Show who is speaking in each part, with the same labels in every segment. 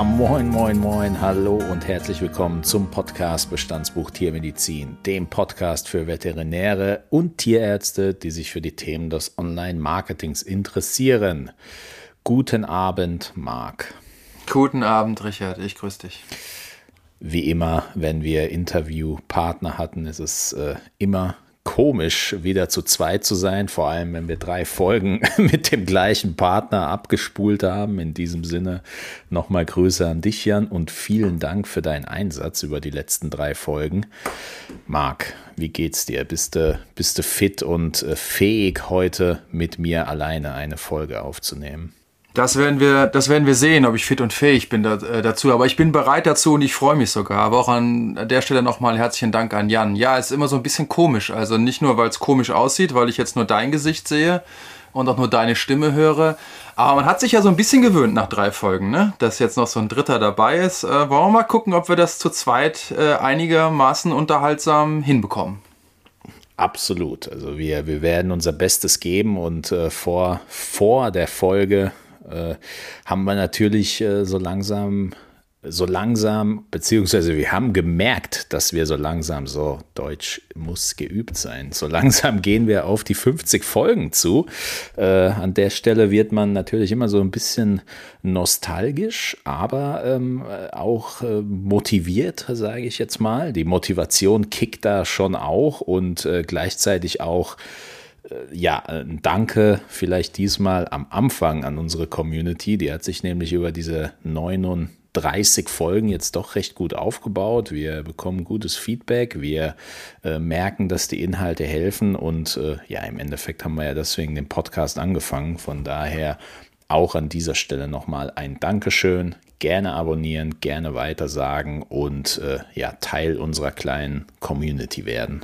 Speaker 1: Ja, moin, moin, moin, hallo und herzlich willkommen zum Podcast Bestandsbuch Tiermedizin, dem Podcast für Veterinäre und Tierärzte, die sich für die Themen des Online-Marketings interessieren. Guten Abend, Marc.
Speaker 2: Guten Abend, Richard. Ich grüße dich.
Speaker 1: Wie immer, wenn wir Interviewpartner hatten, ist es äh, immer komisch, wieder zu zweit zu sein, vor allem wenn wir drei Folgen mit dem gleichen Partner abgespult haben. In diesem Sinne nochmal Grüße an dich, Jan, und vielen Dank für deinen Einsatz über die letzten drei Folgen. Marc, wie geht's dir? Bist du, bist du fit und äh, fähig, heute mit mir alleine eine Folge aufzunehmen?
Speaker 2: Das werden wir, das werden wir sehen, ob ich fit und fähig bin da, äh, dazu. Aber ich bin bereit dazu und ich freue mich sogar. Aber auch an der Stelle nochmal herzlichen Dank an Jan. Ja, ist immer so ein bisschen komisch. Also nicht nur, weil es komisch aussieht, weil ich jetzt nur dein Gesicht sehe und auch nur deine Stimme höre. Aber man hat sich ja so ein bisschen gewöhnt nach drei Folgen, ne? Dass jetzt noch so ein Dritter dabei ist. Äh, wollen wir mal gucken, ob wir das zu zweit äh, einigermaßen unterhaltsam hinbekommen.
Speaker 1: Absolut. Also wir, wir werden unser Bestes geben und äh, vor, vor der Folge äh, haben wir natürlich äh, so langsam, so langsam, beziehungsweise wir haben gemerkt, dass wir so langsam, so Deutsch muss geübt sein, so langsam gehen wir auf die 50 Folgen zu. Äh, an der Stelle wird man natürlich immer so ein bisschen nostalgisch, aber ähm, auch äh, motiviert, sage ich jetzt mal. Die Motivation kickt da schon auch und äh, gleichzeitig auch ja, ein Danke vielleicht diesmal am Anfang an unsere Community. Die hat sich nämlich über diese 39 Folgen jetzt doch recht gut aufgebaut. Wir bekommen gutes Feedback. Wir äh, merken, dass die Inhalte helfen. Und äh, ja, im Endeffekt haben wir ja deswegen den Podcast angefangen. Von daher auch an dieser Stelle nochmal ein Dankeschön. Gerne abonnieren, gerne weitersagen und äh, ja, Teil unserer kleinen Community werden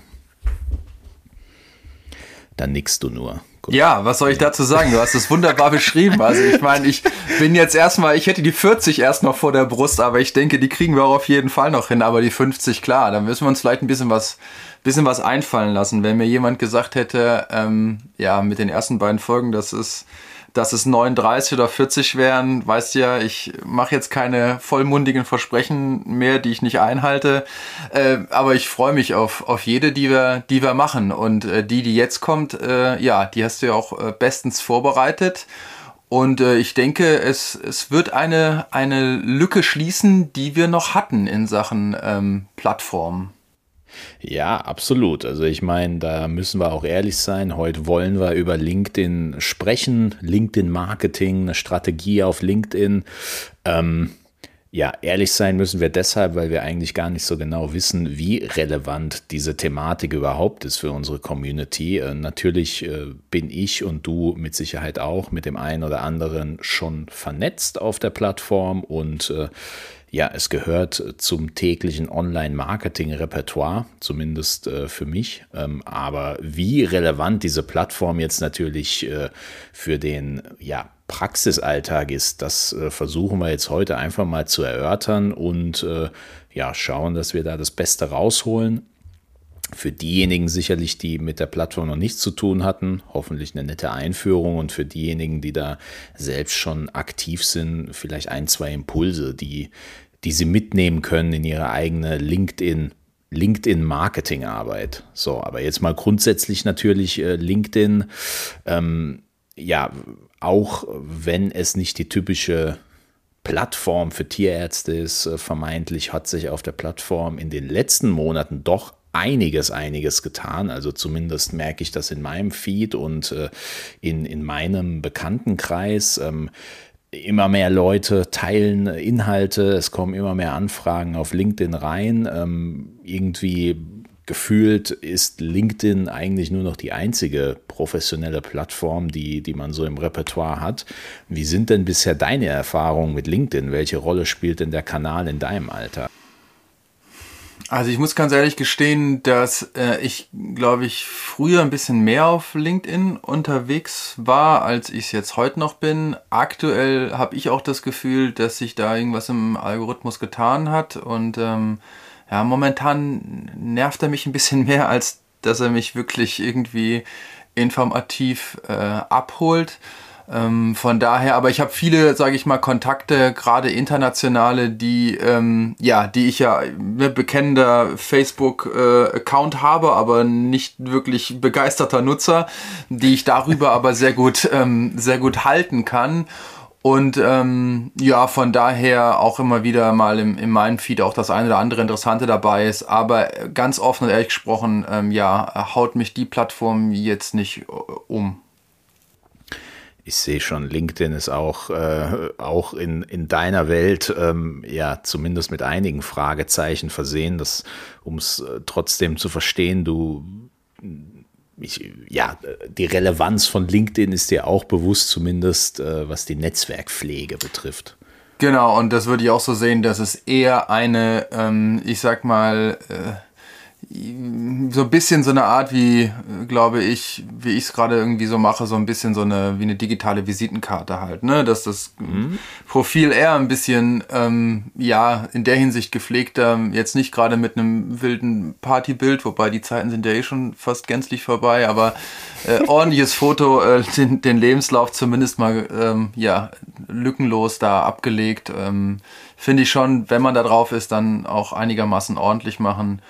Speaker 1: dann nickst du nur.
Speaker 2: Gut. Ja, was soll ich dazu sagen? Du hast es wunderbar beschrieben. Also ich meine, ich bin jetzt erstmal, ich hätte die 40 erst noch vor der Brust, aber ich denke, die kriegen wir auch auf jeden Fall noch hin. Aber die 50, klar, da müssen wir uns vielleicht ein bisschen was, bisschen was einfallen lassen. Wenn mir jemand gesagt hätte, ähm, ja, mit den ersten beiden Folgen, das ist dass es 39 oder 40 wären, weißt du ja, ich mache jetzt keine vollmundigen Versprechen mehr, die ich nicht einhalte. Äh, aber ich freue mich auf, auf jede, die wir, die wir machen. Und äh, die, die jetzt kommt, äh, ja, die hast du ja auch äh, bestens vorbereitet. Und äh, ich denke, es, es wird eine, eine Lücke schließen, die wir noch hatten in Sachen ähm, Plattformen.
Speaker 1: Ja, absolut. Also ich meine, da müssen wir auch ehrlich sein. Heute wollen wir über LinkedIn sprechen, LinkedIn-Marketing, eine Strategie auf LinkedIn. Ähm, ja, ehrlich sein müssen wir deshalb, weil wir eigentlich gar nicht so genau wissen, wie relevant diese Thematik überhaupt ist für unsere Community. Äh, natürlich äh, bin ich und du mit Sicherheit auch mit dem einen oder anderen schon vernetzt auf der Plattform und äh, ja, es gehört zum täglichen Online-Marketing-Repertoire, zumindest äh, für mich. Ähm, aber wie relevant diese Plattform jetzt natürlich äh, für den ja, Praxisalltag ist, das äh, versuchen wir jetzt heute einfach mal zu erörtern und äh, ja, schauen, dass wir da das Beste rausholen. Für diejenigen sicherlich, die mit der Plattform noch nichts zu tun hatten, hoffentlich eine nette Einführung und für diejenigen, die da selbst schon aktiv sind, vielleicht ein, zwei Impulse, die, die sie mitnehmen können in ihre eigene LinkedIn LinkedIn-Marketing-Arbeit. So, aber jetzt mal grundsätzlich natürlich äh, LinkedIn, ähm, ja, auch wenn es nicht die typische Plattform für Tierärzte ist, äh, vermeintlich hat sich auf der Plattform in den letzten Monaten doch einiges, einiges getan. Also zumindest merke ich das in meinem Feed und äh, in, in meinem Bekanntenkreis. Ähm, immer mehr Leute teilen Inhalte, es kommen immer mehr Anfragen auf LinkedIn rein. Ähm, irgendwie gefühlt ist LinkedIn eigentlich nur noch die einzige professionelle Plattform, die, die man so im Repertoire hat. Wie sind denn bisher deine Erfahrungen mit LinkedIn? Welche Rolle spielt denn der Kanal in deinem Alter?
Speaker 2: Also ich muss ganz ehrlich gestehen, dass äh, ich, glaube ich, früher ein bisschen mehr auf LinkedIn unterwegs war, als ich es jetzt heute noch bin. Aktuell habe ich auch das Gefühl, dass sich da irgendwas im Algorithmus getan hat. Und ähm, ja, momentan nervt er mich ein bisschen mehr, als dass er mich wirklich irgendwie informativ äh, abholt. Ähm, von daher, aber ich habe viele, sage ich mal, Kontakte, gerade internationale, die ähm, ja, die ich ja ne, bekennender Facebook-Account äh, habe, aber nicht wirklich begeisterter Nutzer, die ich darüber aber sehr gut, ähm, sehr gut halten kann. Und ähm, ja, von daher auch immer wieder mal im, in meinem Feed auch das eine oder andere Interessante dabei ist. Aber ganz offen und ehrlich gesprochen, ähm, ja, haut mich die Plattform jetzt nicht äh, um
Speaker 1: ich sehe schon, LinkedIn ist auch, äh, auch in, in deiner Welt ähm, ja zumindest mit einigen Fragezeichen versehen, um es äh, trotzdem zu verstehen, du ich, ja, die Relevanz von LinkedIn ist dir auch bewusst, zumindest äh, was die Netzwerkpflege betrifft.
Speaker 2: Genau, und das würde ich auch so sehen, dass es eher eine, ähm, ich sag mal, äh, so ein bisschen so eine Art wie, glaube ich, wie ich es gerade irgendwie so mache, so ein bisschen so eine, wie eine digitale Visitenkarte halt, ne? Dass das mhm. Profil eher ein bisschen, ähm, ja, in der Hinsicht gepflegter, jetzt nicht gerade mit einem wilden Partybild, wobei die Zeiten sind ja eh schon fast gänzlich vorbei, aber äh, ordentliches Foto, äh, den, den, Lebenslauf zumindest mal, ähm, ja, lückenlos da abgelegt. Ähm, Finde ich schon, wenn man da drauf ist, dann auch einigermaßen ordentlich machen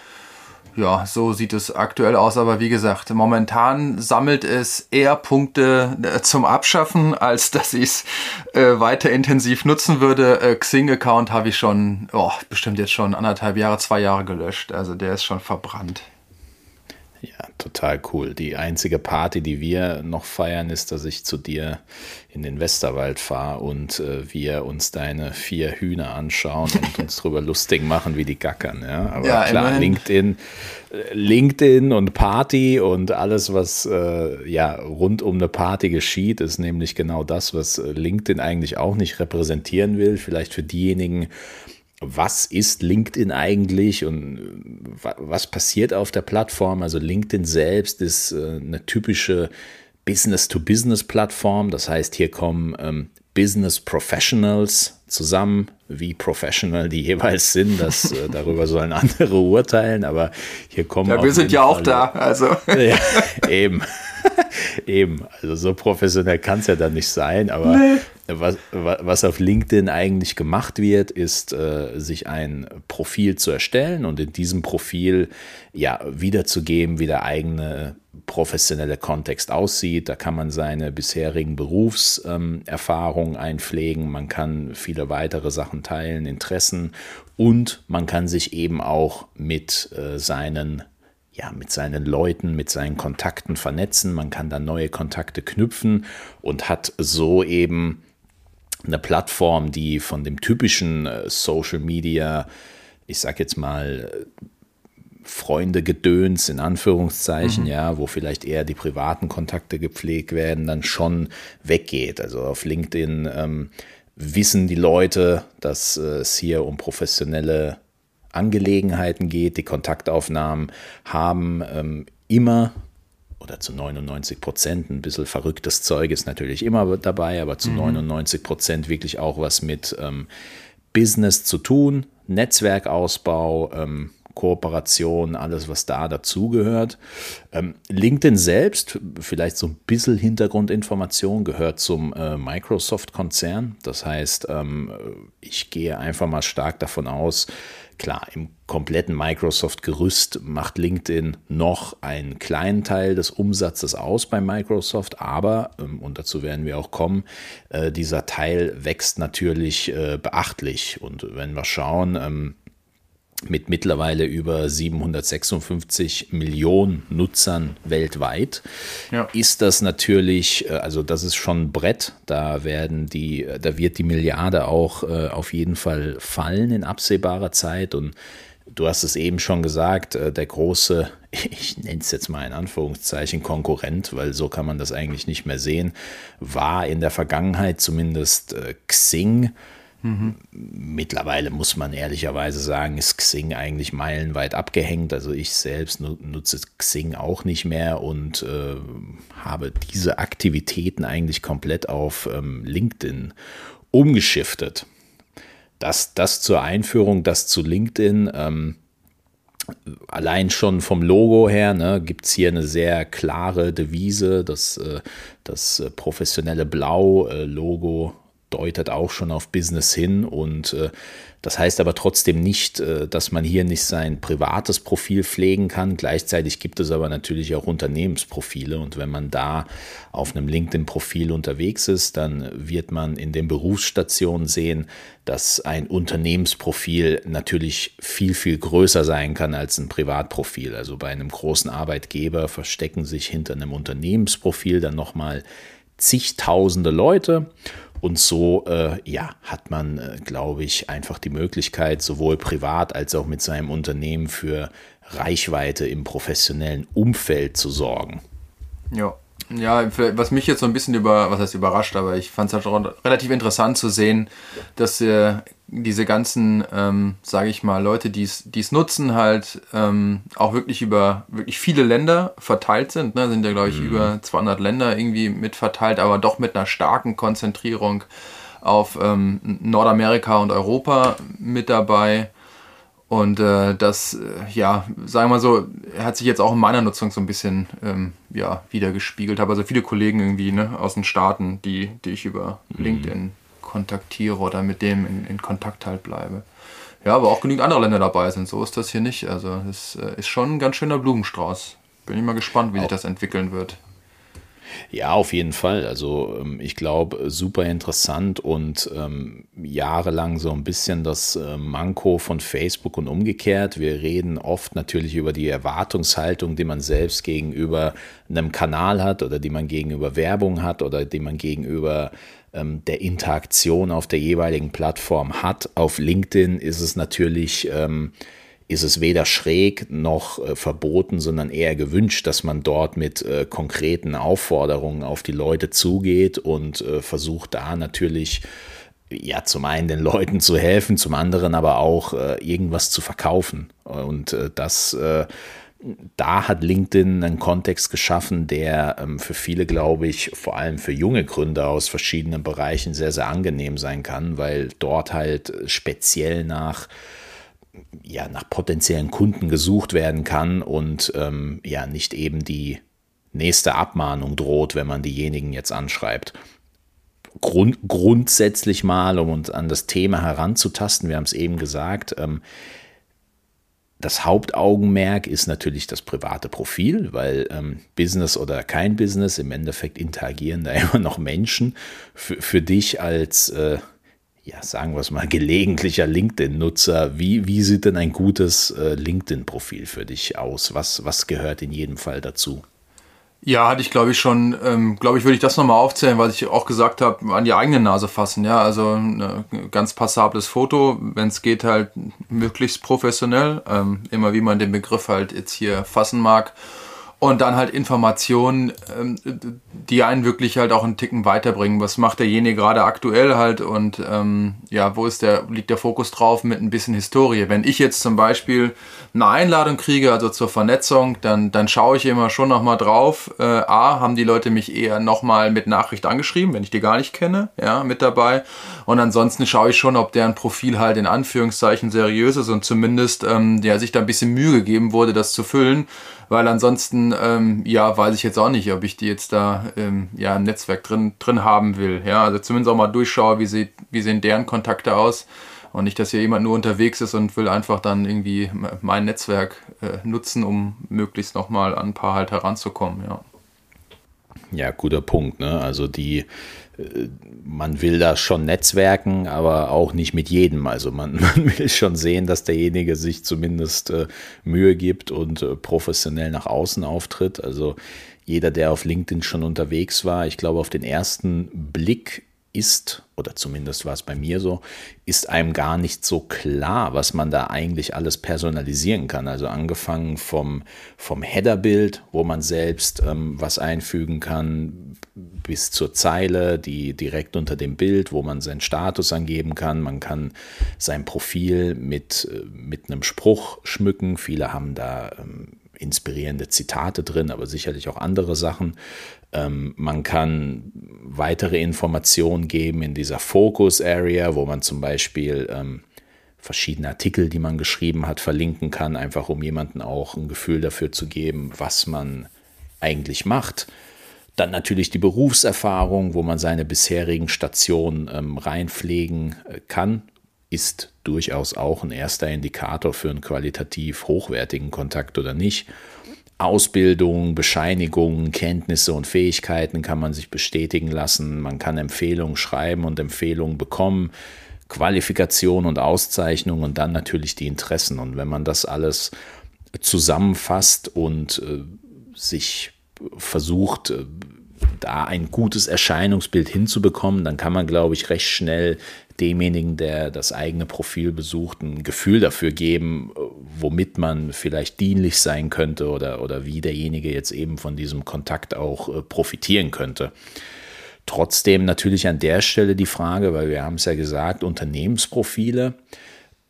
Speaker 2: ja, so sieht es aktuell aus. Aber wie gesagt, momentan sammelt es eher Punkte äh, zum Abschaffen, als dass ich es äh, weiter intensiv nutzen würde. Äh, Xing-Account habe ich schon, oh, bestimmt jetzt schon anderthalb Jahre, zwei Jahre gelöscht. Also der ist schon verbrannt.
Speaker 1: Ja, total cool. Die einzige Party, die wir noch feiern, ist, dass ich zu dir in den Westerwald fahre und äh, wir uns deine vier Hühner anschauen und uns darüber lustig machen, wie die gackern. Ja, aber ja, klar, immerhin. LinkedIn, äh, LinkedIn und Party und alles, was äh, ja rund um eine Party geschieht, ist nämlich genau das, was äh, LinkedIn eigentlich auch nicht repräsentieren will. Vielleicht für diejenigen, was ist LinkedIn eigentlich und äh, was passiert auf der Plattform? Also LinkedIn selbst ist äh, eine typische Business-to-Business-Plattform. Das heißt, hier kommen ähm, Business Professionals zusammen, wie professional die jeweils sind. Das, äh, darüber sollen andere urteilen, aber hier kommen.
Speaker 2: Ja, wir sind ja auch da, also.
Speaker 1: ja, eben. Eben, also so professionell kann es ja dann nicht sein, aber nee. was, was auf LinkedIn eigentlich gemacht wird, ist, äh, sich ein Profil zu erstellen und in diesem Profil ja wiederzugeben, wie der eigene professionelle Kontext aussieht. Da kann man seine bisherigen Berufserfahrungen ähm, einpflegen, man kann viele weitere Sachen teilen, Interessen und man kann sich eben auch mit äh, seinen ja, mit seinen Leuten, mit seinen Kontakten vernetzen. Man kann da neue Kontakte knüpfen und hat so eben eine Plattform, die von dem typischen äh, Social Media, ich sag jetzt mal, Freunde gedöns in Anführungszeichen, mhm. ja, wo vielleicht eher die privaten Kontakte gepflegt werden, dann schon weggeht. Also auf LinkedIn ähm, wissen die Leute, dass äh, es hier um professionelle Angelegenheiten geht. Die Kontaktaufnahmen haben ähm, immer oder zu 99 Prozent, ein bisschen verrücktes Zeug ist natürlich immer dabei, aber zu mhm. 99 Prozent wirklich auch was mit ähm, Business zu tun, Netzwerkausbau, ähm, Kooperation, alles, was da dazugehört. Ähm, LinkedIn selbst, vielleicht so ein bisschen Hintergrundinformation, gehört zum äh, Microsoft-Konzern. Das heißt, ähm, ich gehe einfach mal stark davon aus, Klar, im kompletten Microsoft-Gerüst macht LinkedIn noch einen kleinen Teil des Umsatzes aus bei Microsoft, aber, ähm, und dazu werden wir auch kommen, äh, dieser Teil wächst natürlich äh, beachtlich. Und wenn wir schauen, ähm, mit mittlerweile über 756 Millionen Nutzern weltweit, ja. ist das natürlich, äh, also das ist schon ein Brett. Da werden die, da wird die Milliarde auch äh, auf jeden Fall fallen in absehbarer Zeit. Und du hast es eben schon gesagt, äh, der große, ich nenne es jetzt mal in Anführungszeichen Konkurrent, weil so kann man das eigentlich nicht mehr sehen, war in der Vergangenheit zumindest Xing Mhm. Mittlerweile muss man ehrlicherweise sagen, ist Xing eigentlich meilenweit abgehängt. Also ich selbst nutze Xing auch nicht mehr und äh, habe diese Aktivitäten eigentlich komplett auf ähm, LinkedIn umgeschiftet. Das, das zur Einführung, das zu LinkedIn. Ähm, allein schon vom Logo her ne, gibt es hier eine sehr klare Devise, das, äh, das äh, professionelle Blau-Logo deutet auch schon auf Business hin und äh, das heißt aber trotzdem nicht, äh, dass man hier nicht sein privates Profil pflegen kann. Gleichzeitig gibt es aber natürlich auch Unternehmensprofile und wenn man da auf einem LinkedIn-Profil unterwegs ist, dann wird man in den Berufsstationen sehen, dass ein Unternehmensprofil natürlich viel, viel größer sein kann als ein Privatprofil. Also bei einem großen Arbeitgeber verstecken sich hinter einem Unternehmensprofil dann nochmal zigtausende Leute und so äh, ja, hat man, äh, glaube ich, einfach die Möglichkeit, sowohl privat als auch mit seinem Unternehmen für Reichweite im professionellen Umfeld zu sorgen.
Speaker 2: Ja. Ja, was mich jetzt so ein bisschen über, was heißt überrascht, aber ich fand es halt relativ interessant zu sehen, dass äh, diese ganzen, ähm, sage ich mal, Leute, die es nutzen, halt ähm, auch wirklich über wirklich viele Länder verteilt sind. Ne? Sind ja, glaube ich, mhm. über 200 Länder irgendwie mit verteilt, aber doch mit einer starken Konzentrierung auf ähm, Nordamerika und Europa mit dabei. Und äh, das, äh, ja, sagen wir mal so, hat sich jetzt auch in meiner Nutzung so ein bisschen ähm, ja, wieder gespiegelt. Habe also viele Kollegen irgendwie ne, aus den Staaten, die, die ich über mhm. LinkedIn kontaktiere oder mit dem in, in, Kontakt halt bleibe. Ja, aber auch genügend andere Länder dabei sind. So ist das hier nicht. Also es äh, ist schon ein ganz schöner Blumenstrauß. Bin ich mal gespannt, wie auch. sich das entwickeln wird.
Speaker 1: Ja, auf jeden Fall. Also ähm, ich glaube, super interessant und ähm, jahrelang so ein bisschen das äh, Manko von Facebook und umgekehrt. Wir reden oft natürlich über die Erwartungshaltung, die man selbst gegenüber einem Kanal hat oder die man gegenüber Werbung hat oder die man gegenüber ähm, der Interaktion auf der jeweiligen Plattform hat. Auf LinkedIn ist es natürlich... Ähm, ist es weder schräg noch äh, verboten, sondern eher gewünscht, dass man dort mit äh, konkreten Aufforderungen auf die Leute zugeht und äh, versucht da natürlich ja zum einen den Leuten zu helfen, zum anderen aber auch äh, irgendwas zu verkaufen. Und äh, das äh, da hat LinkedIn einen Kontext geschaffen, der ähm, für viele, glaube ich, vor allem für junge Gründer aus verschiedenen Bereichen sehr, sehr angenehm sein kann, weil dort halt speziell nach ja, nach potenziellen Kunden gesucht werden kann und ähm, ja nicht eben die nächste Abmahnung droht, wenn man diejenigen jetzt anschreibt. Grund, grundsätzlich mal, um uns an das Thema heranzutasten, wir haben es eben gesagt, ähm, das Hauptaugenmerk ist natürlich das private Profil, weil ähm, Business oder kein Business, im Endeffekt interagieren da immer noch Menschen. Für, für dich als äh, ja, sagen wir es mal, gelegentlicher LinkedIn-Nutzer, wie, wie sieht denn ein gutes äh, LinkedIn-Profil für dich aus? Was, was gehört in jedem Fall dazu?
Speaker 2: Ja, hatte ich glaube ich schon, ähm, glaube ich, würde ich das nochmal aufzählen, weil ich auch gesagt habe, an die eigene Nase fassen, ja, also ein äh, ganz passables Foto, wenn es geht halt möglichst professionell, ähm, immer wie man den Begriff halt jetzt hier fassen mag und dann halt Informationen, ähm, die einen wirklich halt auch einen Ticken weiterbringen. Was macht derjenige gerade aktuell halt und ähm, ja, wo ist der, liegt der Fokus drauf mit ein bisschen Historie. Wenn ich jetzt zum Beispiel eine Einladung kriege, also zur Vernetzung, dann, dann schaue ich immer schon nochmal drauf. Äh, A, haben die Leute mich eher nochmal mit Nachricht angeschrieben, wenn ich die gar nicht kenne, ja, mit dabei. Und ansonsten schaue ich schon, ob deren Profil halt in Anführungszeichen seriös ist und zumindest ähm, ja, sich da ein bisschen Mühe gegeben wurde, das zu füllen weil ansonsten, ähm, ja, weiß ich jetzt auch nicht, ob ich die jetzt da ähm, ja, im Netzwerk drin, drin haben will. Ja, also zumindest auch mal durchschaue, wie, sie, wie sehen deren Kontakte aus und nicht, dass hier jemand nur unterwegs ist und will einfach dann irgendwie mein Netzwerk äh, nutzen, um möglichst nochmal an ein paar halt heranzukommen, ja.
Speaker 1: Ja, guter Punkt. Ne? Also die, äh, man will da schon netzwerken, aber auch nicht mit jedem. Also man, man will schon sehen, dass derjenige sich zumindest äh, Mühe gibt und äh, professionell nach außen auftritt. Also jeder, der auf LinkedIn schon unterwegs war, ich glaube, auf den ersten Blick ist, oder zumindest war es bei mir so, ist einem gar nicht so klar, was man da eigentlich alles personalisieren kann. Also angefangen vom, vom Headerbild, wo man selbst ähm, was einfügen kann, bis zur Zeile, die direkt unter dem Bild, wo man seinen Status angeben kann. Man kann sein Profil mit, äh, mit einem Spruch schmücken. Viele haben da ähm, inspirierende Zitate drin, aber sicherlich auch andere Sachen. Ähm, man kann weitere Informationen geben in dieser Focus Area, wo man zum Beispiel ähm, verschiedene Artikel, die man geschrieben hat, verlinken kann, einfach um jemanden auch ein Gefühl dafür zu geben, was man eigentlich macht. Dann natürlich die Berufserfahrung, wo man seine bisherigen Stationen ähm, reinpflegen äh, kann, ist durchaus auch ein erster Indikator für einen qualitativ hochwertigen Kontakt oder nicht. Ausbildung, Bescheinigungen, Kenntnisse und Fähigkeiten kann man sich bestätigen lassen. Man kann Empfehlungen schreiben und Empfehlungen bekommen. Qualifikation und Auszeichnung und dann natürlich die Interessen. Und wenn man das alles zusammenfasst und äh, sich versucht, äh, da ein gutes Erscheinungsbild hinzubekommen, dann kann man, glaube ich, recht schnell demjenigen, der das eigene Profil besucht, ein Gefühl dafür geben, womit man vielleicht dienlich sein könnte oder, oder wie derjenige jetzt eben von diesem Kontakt auch äh, profitieren könnte. Trotzdem natürlich an der Stelle die Frage, weil wir haben es ja gesagt, Unternehmensprofile.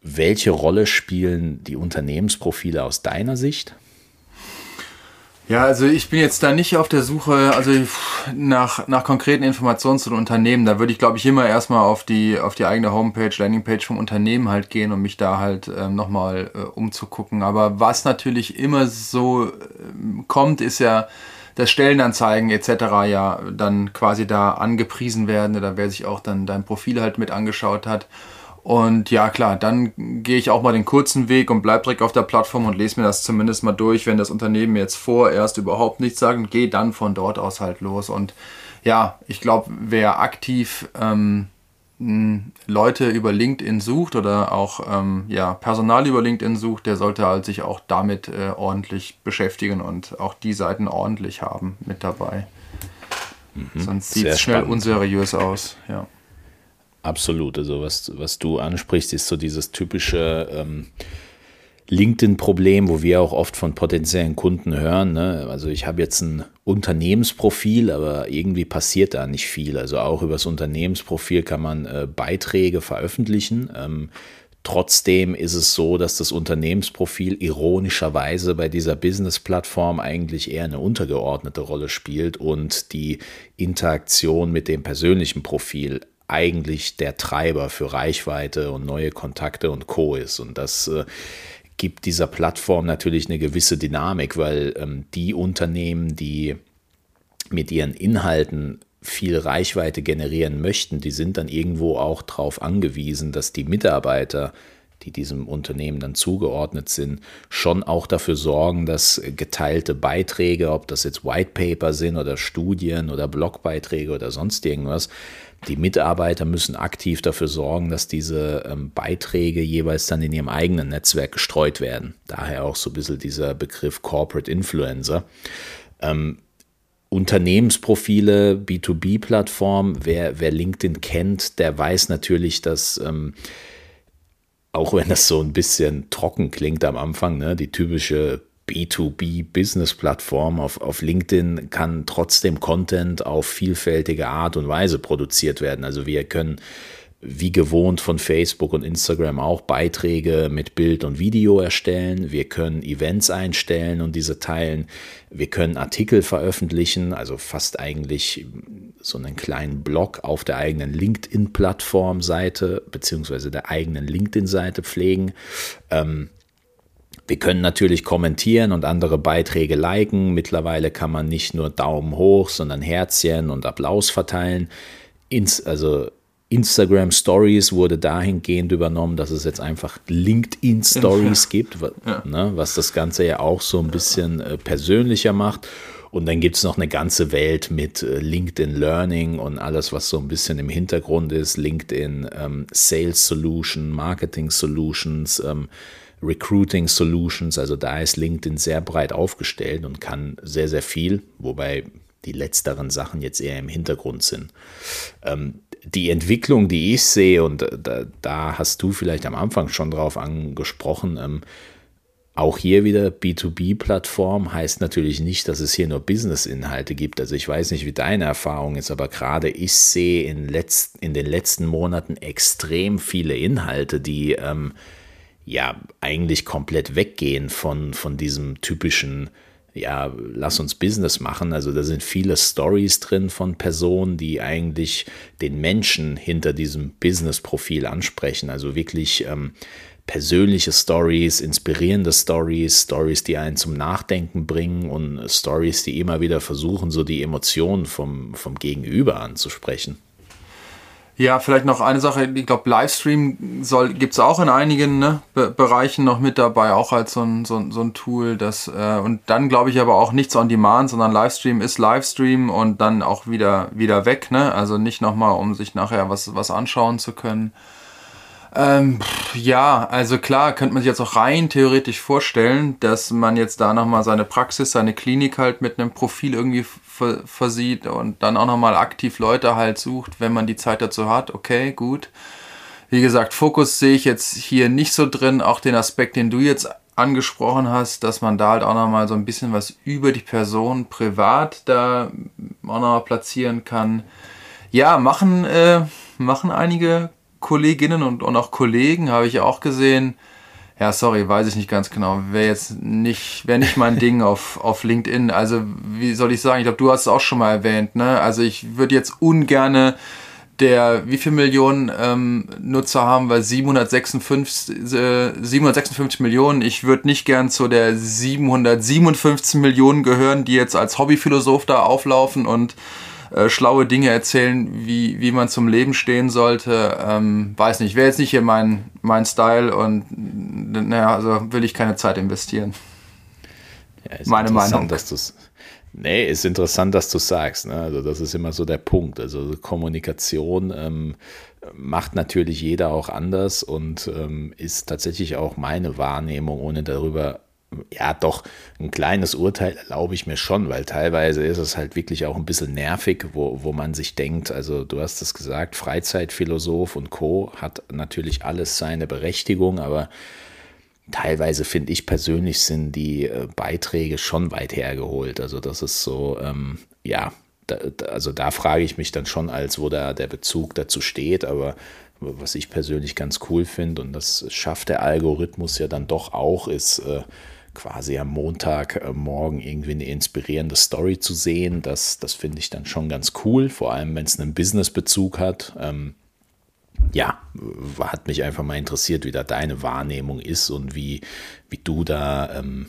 Speaker 1: Welche Rolle spielen die Unternehmensprofile aus deiner Sicht?
Speaker 2: Ja, also ich bin jetzt da nicht auf der Suche, also nach, nach konkreten Informationen zu den Unternehmen. Da würde ich, glaube ich, immer erstmal auf die, auf die eigene Homepage, Landingpage vom Unternehmen halt gehen und mich da halt ähm, nochmal äh, umzugucken. Aber was natürlich immer so äh, kommt, ist ja, dass Stellenanzeigen etc. ja dann quasi da angepriesen werden oder wer sich auch dann dein Profil halt mit angeschaut hat. Und ja, klar, dann gehe ich auch mal den kurzen Weg und bleib direkt auf der Plattform und lese mir das zumindest mal durch, wenn das Unternehmen jetzt vorerst überhaupt nichts sagt und gehe dann von dort aus halt los. Und ja, ich glaube, wer aktiv ähm, Leute über LinkedIn sucht oder auch ähm, ja, Personal über LinkedIn sucht, der sollte halt sich auch damit äh, ordentlich beschäftigen und auch die Seiten ordentlich haben mit dabei. Mhm, Sonst sieht es schnell unseriös aus, ja.
Speaker 1: Absolut. Also was, was du ansprichst, ist so dieses typische ähm, LinkedIn-Problem, wo wir auch oft von potenziellen Kunden hören. Ne? Also ich habe jetzt ein Unternehmensprofil, aber irgendwie passiert da nicht viel. Also auch über das Unternehmensprofil kann man äh, Beiträge veröffentlichen. Ähm, Trotzdem ist es so, dass das Unternehmensprofil ironischerweise bei dieser Business-Plattform eigentlich eher eine untergeordnete Rolle spielt und die Interaktion mit dem persönlichen Profil eigentlich der Treiber für Reichweite und neue Kontakte und Co. ist. Und das äh, gibt dieser Plattform natürlich eine gewisse Dynamik, weil ähm, die Unternehmen, die mit ihren Inhalten viel Reichweite generieren möchten, die sind dann irgendwo auch darauf angewiesen, dass die Mitarbeiter, die diesem Unternehmen dann zugeordnet sind, schon auch dafür sorgen, dass geteilte Beiträge, ob das jetzt White Paper sind oder Studien oder Blogbeiträge oder sonst irgendwas, die Mitarbeiter müssen aktiv dafür sorgen, dass diese ähm, Beiträge jeweils dann in ihrem eigenen Netzwerk gestreut werden. Daher auch so ein bisschen dieser Begriff Corporate Influencer. Ähm, Unternehmensprofile, B2B-Plattform, wer, wer LinkedIn kennt, der weiß natürlich, dass ähm, auch wenn das so ein bisschen trocken klingt am Anfang, ne, die typische B2B-Business-Plattform auf, auf LinkedIn kann trotzdem Content auf vielfältige Art und Weise produziert werden. Also wir können wie gewohnt von Facebook und Instagram auch Beiträge mit Bild und Video erstellen. Wir können Events einstellen und diese teilen. Wir können Artikel veröffentlichen, also fast eigentlich so einen kleinen Blog auf der eigenen LinkedIn-Plattform-Seite beziehungsweise der eigenen LinkedIn-Seite pflegen. Ähm, wir können natürlich kommentieren und andere Beiträge liken. Mittlerweile kann man nicht nur Daumen hoch, sondern Herzchen und Applaus verteilen. Ins, also Instagram Stories wurde dahingehend übernommen, dass es jetzt einfach LinkedIn Stories ja. gibt, ja. ne, was das Ganze ja auch so ein bisschen äh, persönlicher macht. Und dann gibt es noch eine ganze Welt mit äh, LinkedIn Learning und alles, was so ein bisschen im Hintergrund ist. LinkedIn ähm, Sales Solution, Marketing Solutions. Ähm, Recruiting Solutions. Also da ist LinkedIn sehr breit aufgestellt und kann sehr, sehr viel, wobei die letzteren Sachen jetzt eher im Hintergrund sind. Ähm, die Entwicklung, die ich sehe, und da, da, hast du vielleicht am Anfang schon drauf angesprochen, ähm, auch hier wieder B2B-Plattform heißt natürlich nicht, dass es hier nur Business-Inhalte gibt. Also ich weiß nicht, wie deine Erfahrung ist, aber gerade ich sehe in, letzt, in den letzten Monaten extrem viele Inhalte, die ähm, ja eigentlich komplett weggehen von, von diesem typischen ja, lass uns Business machen. Also da sind viele Stories drin von Personen, die eigentlich den Menschen hinter diesem Business-Profil ansprechen. Also wirklich ähm, persönliche Stories, inspirierende Stories, Stories, die einen zum Nachdenken bringen und Stories, die immer wieder versuchen, so die Emotionen vom, vom Gegenüber anzusprechen.
Speaker 2: Ja, vielleicht noch eine Sache, ich glaube, Livestream gibt es auch in einigen ne, Be Bereichen noch mit dabei, auch als so ein, so, so ein Tool. Das, äh, und dann glaube ich aber auch nichts on demand, sondern Livestream ist Livestream und dann auch wieder, wieder weg. Ne? Also nicht nochmal, um sich nachher was, was anschauen zu können. Ähm, ja, also klar, könnte man sich jetzt auch rein theoretisch vorstellen, dass man jetzt da nochmal seine Praxis, seine Klinik halt mit einem Profil irgendwie versieht und dann auch nochmal aktiv Leute halt sucht, wenn man die Zeit dazu hat. Okay, gut. Wie gesagt, Fokus sehe ich jetzt hier nicht so drin. Auch den Aspekt, den du jetzt angesprochen hast, dass man da halt auch nochmal so ein bisschen was über die Person privat da auch nochmal platzieren kann. Ja, machen, äh, machen einige Kolleginnen und, und auch Kollegen, habe ich auch gesehen. Ja, sorry, weiß ich nicht ganz genau. Wäre jetzt nicht, wäre nicht mein Ding auf, auf LinkedIn. Also, wie soll ich sagen? Ich glaube, du hast es auch schon mal erwähnt, ne? Also, ich würde jetzt ungerne der, wie viele Millionen ähm, Nutzer haben wir? 756, äh, 756 Millionen. Ich würde nicht gern zu der 757 Millionen gehören, die jetzt als Hobbyphilosoph da auflaufen und äh, schlaue Dinge erzählen, wie, wie man zum Leben stehen sollte. Ähm, weiß nicht, wäre jetzt nicht hier mein, mein Style und naja, also will ich keine Zeit investieren.
Speaker 1: Ja, Meine Meinung. Dass du's, nee, ist interessant, dass du sagst. Ne? Also das ist immer so der Punkt. Also Kommunikation ähm, macht natürlich jeder auch anders und ähm, ist tatsächlich auch meine Wahrnehmung, ohne darüber ja, doch ein kleines Urteil erlaube ich mir schon, weil teilweise ist es halt wirklich auch ein bisschen nervig, wo, wo man sich denkt, also du hast es gesagt, Freizeitphilosoph und Co. hat natürlich alles seine Berechtigung, aber teilweise finde ich persönlich sind die äh, Beiträge schon weit hergeholt. Also das ist so, ähm, ja, da, also da frage ich mich dann schon, als wo da der Bezug dazu steht, aber was ich persönlich ganz cool finde und das schafft der Algorithmus ja dann doch auch, ist äh, quasi am Montagmorgen äh, irgendwie eine inspirierende Story zu sehen. Das, das finde ich dann schon ganz cool, vor allem wenn es einen Business-Bezug hat. Ähm, ja, hat mich einfach mal interessiert, wie da deine Wahrnehmung ist und wie, wie du da, ähm,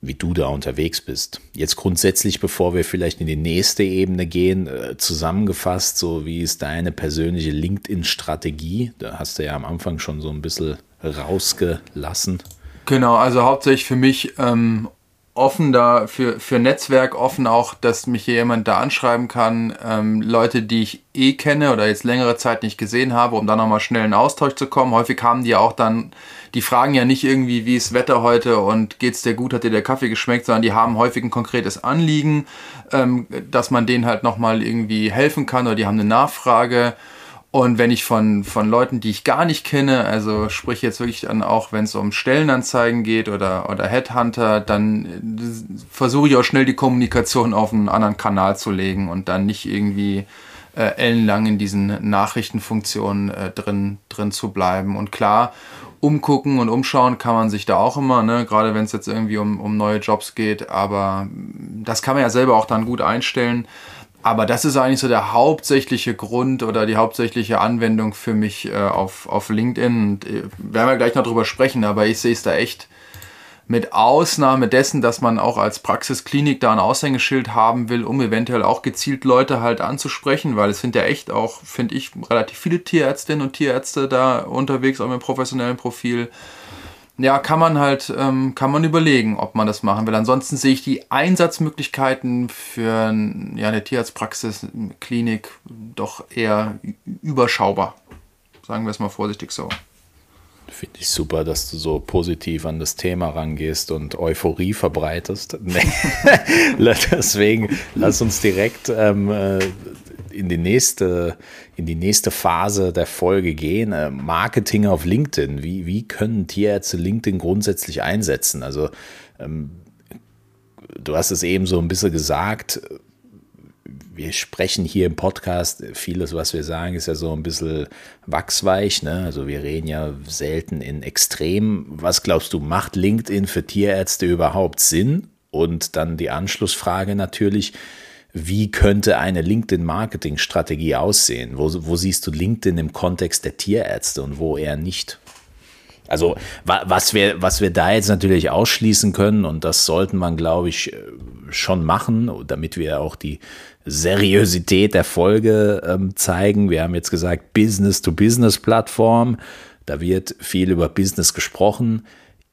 Speaker 1: wie du da unterwegs bist. Jetzt grundsätzlich, bevor wir vielleicht in die nächste Ebene gehen, äh, zusammengefasst, so wie ist deine persönliche LinkedIn-Strategie? Da hast du ja am Anfang schon so ein bisschen rausgelassen.
Speaker 2: Genau, also hauptsächlich für mich ähm, offen da, für, für Netzwerk offen auch, dass mich hier jemand da anschreiben kann. Ähm, Leute, die ich eh kenne oder jetzt längere Zeit nicht gesehen habe, um dann nochmal schnell in Austausch zu kommen. Häufig haben die auch dann, die fragen ja nicht irgendwie, wie ist Wetter heute und geht's dir gut, hat dir der Kaffee geschmeckt, sondern die haben häufig ein konkretes Anliegen, ähm, dass man denen halt nochmal irgendwie helfen kann oder die haben eine Nachfrage. Und wenn ich von, von Leuten, die ich gar nicht kenne, also sprich jetzt wirklich dann auch, wenn es um Stellenanzeigen geht oder, oder Headhunter, dann äh, versuche ich auch schnell die Kommunikation auf einen anderen Kanal zu legen und dann nicht irgendwie äh, ellenlang in diesen Nachrichtenfunktionen äh, drin, drin zu bleiben. Und klar, umgucken und umschauen kann man sich da auch immer, ne? gerade wenn es jetzt irgendwie um, um neue Jobs geht, aber das kann man ja selber auch dann gut einstellen. Aber das ist eigentlich so der hauptsächliche Grund oder die hauptsächliche Anwendung für mich äh, auf, auf LinkedIn. Und, äh, werden wir gleich noch drüber sprechen, aber ich sehe es da echt mit Ausnahme dessen, dass man auch als Praxisklinik da ein Aushängeschild haben will, um eventuell auch gezielt Leute halt anzusprechen, weil es sind ja echt auch, finde ich, relativ viele Tierärztinnen und Tierärzte da unterwegs, auch mit professionellem Profil ja, kann man halt, ähm, kann man überlegen, ob man das machen will. Ansonsten sehe ich die Einsatzmöglichkeiten für ja, eine Tierarztpraxis, Klinik doch eher überschaubar. Sagen wir es mal vorsichtig so.
Speaker 1: Finde ich super, dass du so positiv an das Thema rangehst und Euphorie verbreitest. Deswegen lass uns direkt ähm, äh, in die nächste, in die nächste Phase der Folge gehen. Äh, Marketing auf LinkedIn. Wie, wie können Tierärzte LinkedIn grundsätzlich einsetzen? Also, ähm, du hast es eben so ein bisschen gesagt. Wir sprechen hier im Podcast, vieles, was wir sagen, ist ja so ein bisschen wachsweich. Ne? Also wir reden ja selten in Extrem. Was glaubst du, macht LinkedIn für Tierärzte überhaupt Sinn? Und dann die Anschlussfrage natürlich, wie könnte eine LinkedIn-Marketing-Strategie aussehen? Wo, wo siehst du LinkedIn im Kontext der Tierärzte und wo eher nicht? Also was wir, was wir da jetzt natürlich ausschließen können, und das sollten man, glaube ich, schon machen, damit wir auch die Seriosität der Folge ähm, zeigen. Wir haben jetzt gesagt, Business-to-Business-Plattform. Da wird viel über Business gesprochen.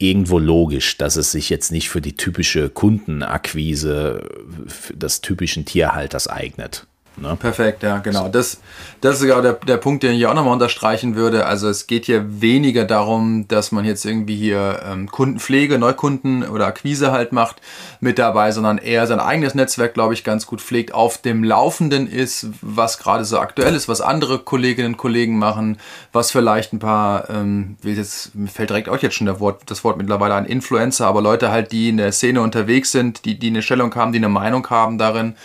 Speaker 1: Irgendwo logisch, dass es sich jetzt nicht für die typische Kundenakquise des typischen Tierhalters eignet.
Speaker 2: Ne? Perfekt, ja, genau. Das, das ist genau der, der Punkt, den ich auch nochmal unterstreichen würde. Also es geht hier weniger darum, dass man jetzt irgendwie hier ähm, Kundenpflege, Neukunden oder Akquise halt macht mit dabei, sondern eher sein eigenes Netzwerk, glaube ich, ganz gut pflegt, auf dem Laufenden ist, was gerade so aktuell ist, was andere Kolleginnen und Kollegen machen, was vielleicht ein paar, ähm, wie jetzt, mir fällt direkt auch jetzt schon der Wort, das Wort mittlerweile ein Influencer, aber Leute halt, die in der Szene unterwegs sind, die, die eine Stellung haben, die eine Meinung haben darin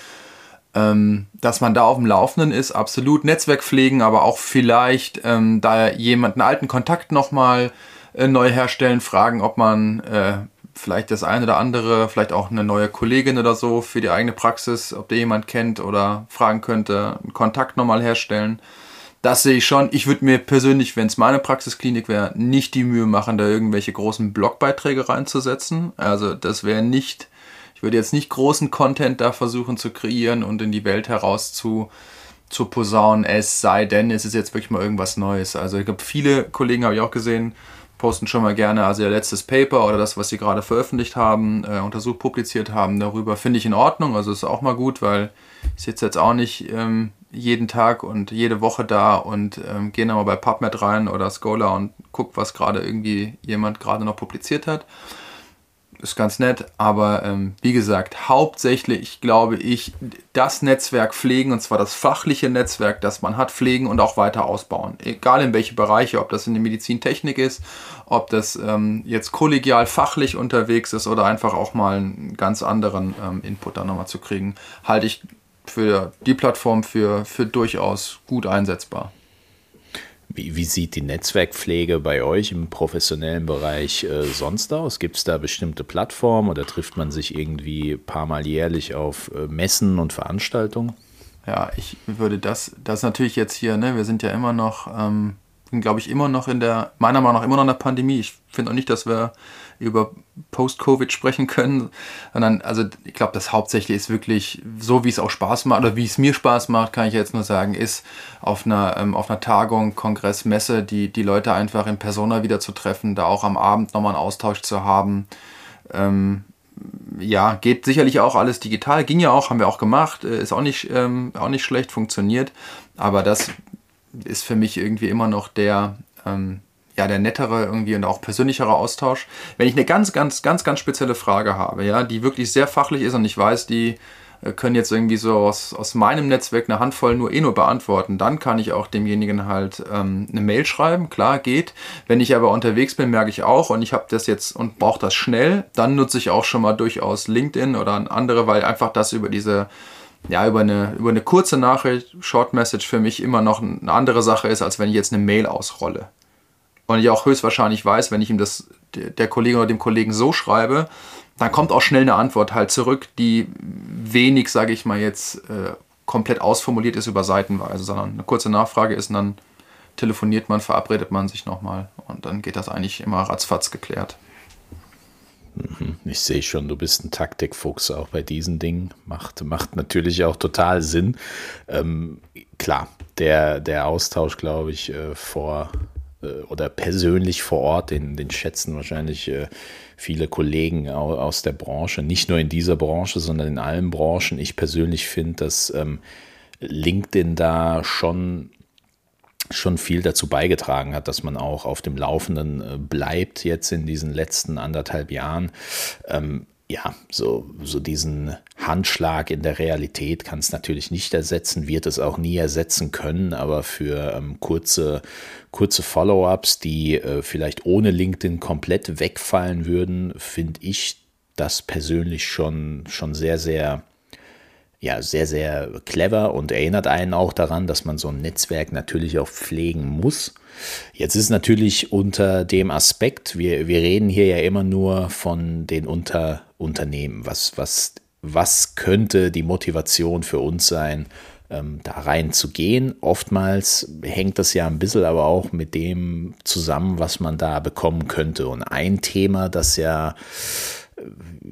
Speaker 2: ähm, dass man da auf dem Laufenden ist, absolut. Netzwerk pflegen, aber auch vielleicht ähm, da jemand einen alten Kontakt nochmal äh, neu herstellen, fragen, ob man äh, vielleicht das eine oder andere, vielleicht auch eine neue Kollegin oder so für die eigene Praxis, ob der jemand kennt oder fragen könnte, einen Kontakt nochmal herstellen. Das sehe ich schon. Ich würde mir persönlich, wenn es meine Praxisklinik wäre, nicht die Mühe machen, da irgendwelche großen Blogbeiträge reinzusetzen. Also das wäre nicht ich würde jetzt nicht großen Content da versuchen zu kreieren und in die Welt heraus zu, zu posaunen, es sei denn, es ist jetzt wirklich mal irgendwas Neues. Also ich glaube, viele Kollegen habe ich auch gesehen, posten schon mal gerne, also ihr letztes Paper oder das, was sie gerade veröffentlicht haben, äh, untersucht, publiziert haben, darüber finde ich in Ordnung. Also ist auch mal gut, weil ich sitze jetzt auch nicht ähm, jeden Tag und jede Woche da und ähm, gehe nochmal bei PubMed rein oder Scholar und gucke, was gerade irgendwie jemand gerade noch publiziert hat ist ganz nett, aber ähm, wie gesagt, hauptsächlich glaube ich, das Netzwerk pflegen, und zwar das fachliche Netzwerk, das man hat, pflegen und auch weiter ausbauen. Egal in welche Bereiche, ob das in der Medizintechnik ist, ob das ähm, jetzt kollegial fachlich unterwegs ist oder einfach auch mal einen ganz anderen ähm, Input da nochmal zu kriegen, halte ich für die Plattform für, für durchaus gut einsetzbar.
Speaker 1: Wie, wie, sieht die Netzwerkpflege bei euch im professionellen Bereich äh, sonst aus? Gibt es da bestimmte Plattformen oder trifft man sich irgendwie ein paar Mal jährlich auf äh, Messen und Veranstaltungen?
Speaker 2: Ja, ich würde das, das natürlich jetzt hier, ne, wir sind ja immer noch, ähm, glaube ich, immer noch in der, meiner Meinung nach immer noch in der Pandemie. Ich finde auch nicht, dass wir über Post-Covid sprechen können, sondern also ich glaube, das hauptsächlich ist wirklich so, wie es auch Spaß macht oder wie es mir Spaß macht, kann ich jetzt nur sagen, ist auf einer, ähm, auf einer Tagung, Kongress, Messe, die, die Leute einfach in Persona wieder zu treffen, da auch am Abend nochmal einen Austausch zu haben. Ähm, ja, geht sicherlich auch alles digital, ging ja auch, haben wir auch gemacht, äh, ist auch nicht, ähm, auch nicht schlecht, funktioniert, aber das ist für mich irgendwie immer noch der, ähm, ja, der nettere irgendwie und auch persönlichere Austausch. Wenn ich eine ganz, ganz, ganz, ganz spezielle Frage habe, ja, die wirklich sehr fachlich ist und ich weiß, die äh, können jetzt irgendwie so aus, aus meinem Netzwerk eine Handvoll nur eh nur beantworten, dann kann ich auch demjenigen halt ähm, eine Mail schreiben, klar, geht. Wenn ich aber unterwegs bin, merke ich auch und ich habe das jetzt und brauche das schnell, dann nutze ich auch schon mal durchaus LinkedIn oder andere, weil einfach das über diese ja, über eine, über eine kurze Nachricht, Short Message für mich immer noch eine andere Sache ist, als wenn ich jetzt eine Mail ausrolle und ich auch höchstwahrscheinlich weiß, wenn ich ihm das der Kollegin oder dem Kollegen so schreibe, dann kommt auch schnell eine Antwort halt zurück, die wenig, sage ich mal jetzt, äh, komplett ausformuliert ist über Seitenweise, sondern eine kurze Nachfrage ist und dann telefoniert man, verabredet man sich nochmal und dann geht das eigentlich immer ratzfatz geklärt.
Speaker 1: Mhm. Ich sehe schon, du bist ein Taktikfuchs auch bei diesen Dingen. Macht, macht natürlich auch total Sinn. Ähm, klar, der, der Austausch, glaube ich, äh, vor oder persönlich vor Ort, den, den schätzen wahrscheinlich äh, viele Kollegen aus der Branche, nicht nur in dieser Branche, sondern in allen Branchen. Ich persönlich finde, dass ähm, LinkedIn da schon schon viel dazu beigetragen hat, dass man auch auf dem Laufenden äh, bleibt jetzt in diesen letzten anderthalb Jahren. Ähm, ja, so, so diesen Handschlag in der Realität kann es natürlich nicht ersetzen, wird es auch nie ersetzen können, aber für ähm, kurze, kurze Follow-ups, die äh, vielleicht ohne LinkedIn komplett wegfallen würden, finde ich das persönlich schon, schon sehr, sehr ja, sehr, sehr clever und erinnert einen auch daran, dass man so ein Netzwerk natürlich auch pflegen muss. Jetzt ist natürlich unter dem Aspekt, wir, wir reden hier ja immer nur von den unter Unternehmen. Was, was, was könnte die Motivation für uns sein, ähm, da rein zu gehen? Oftmals hängt das ja ein bisschen aber auch mit dem zusammen, was man da bekommen könnte. Und ein Thema, das ja, äh,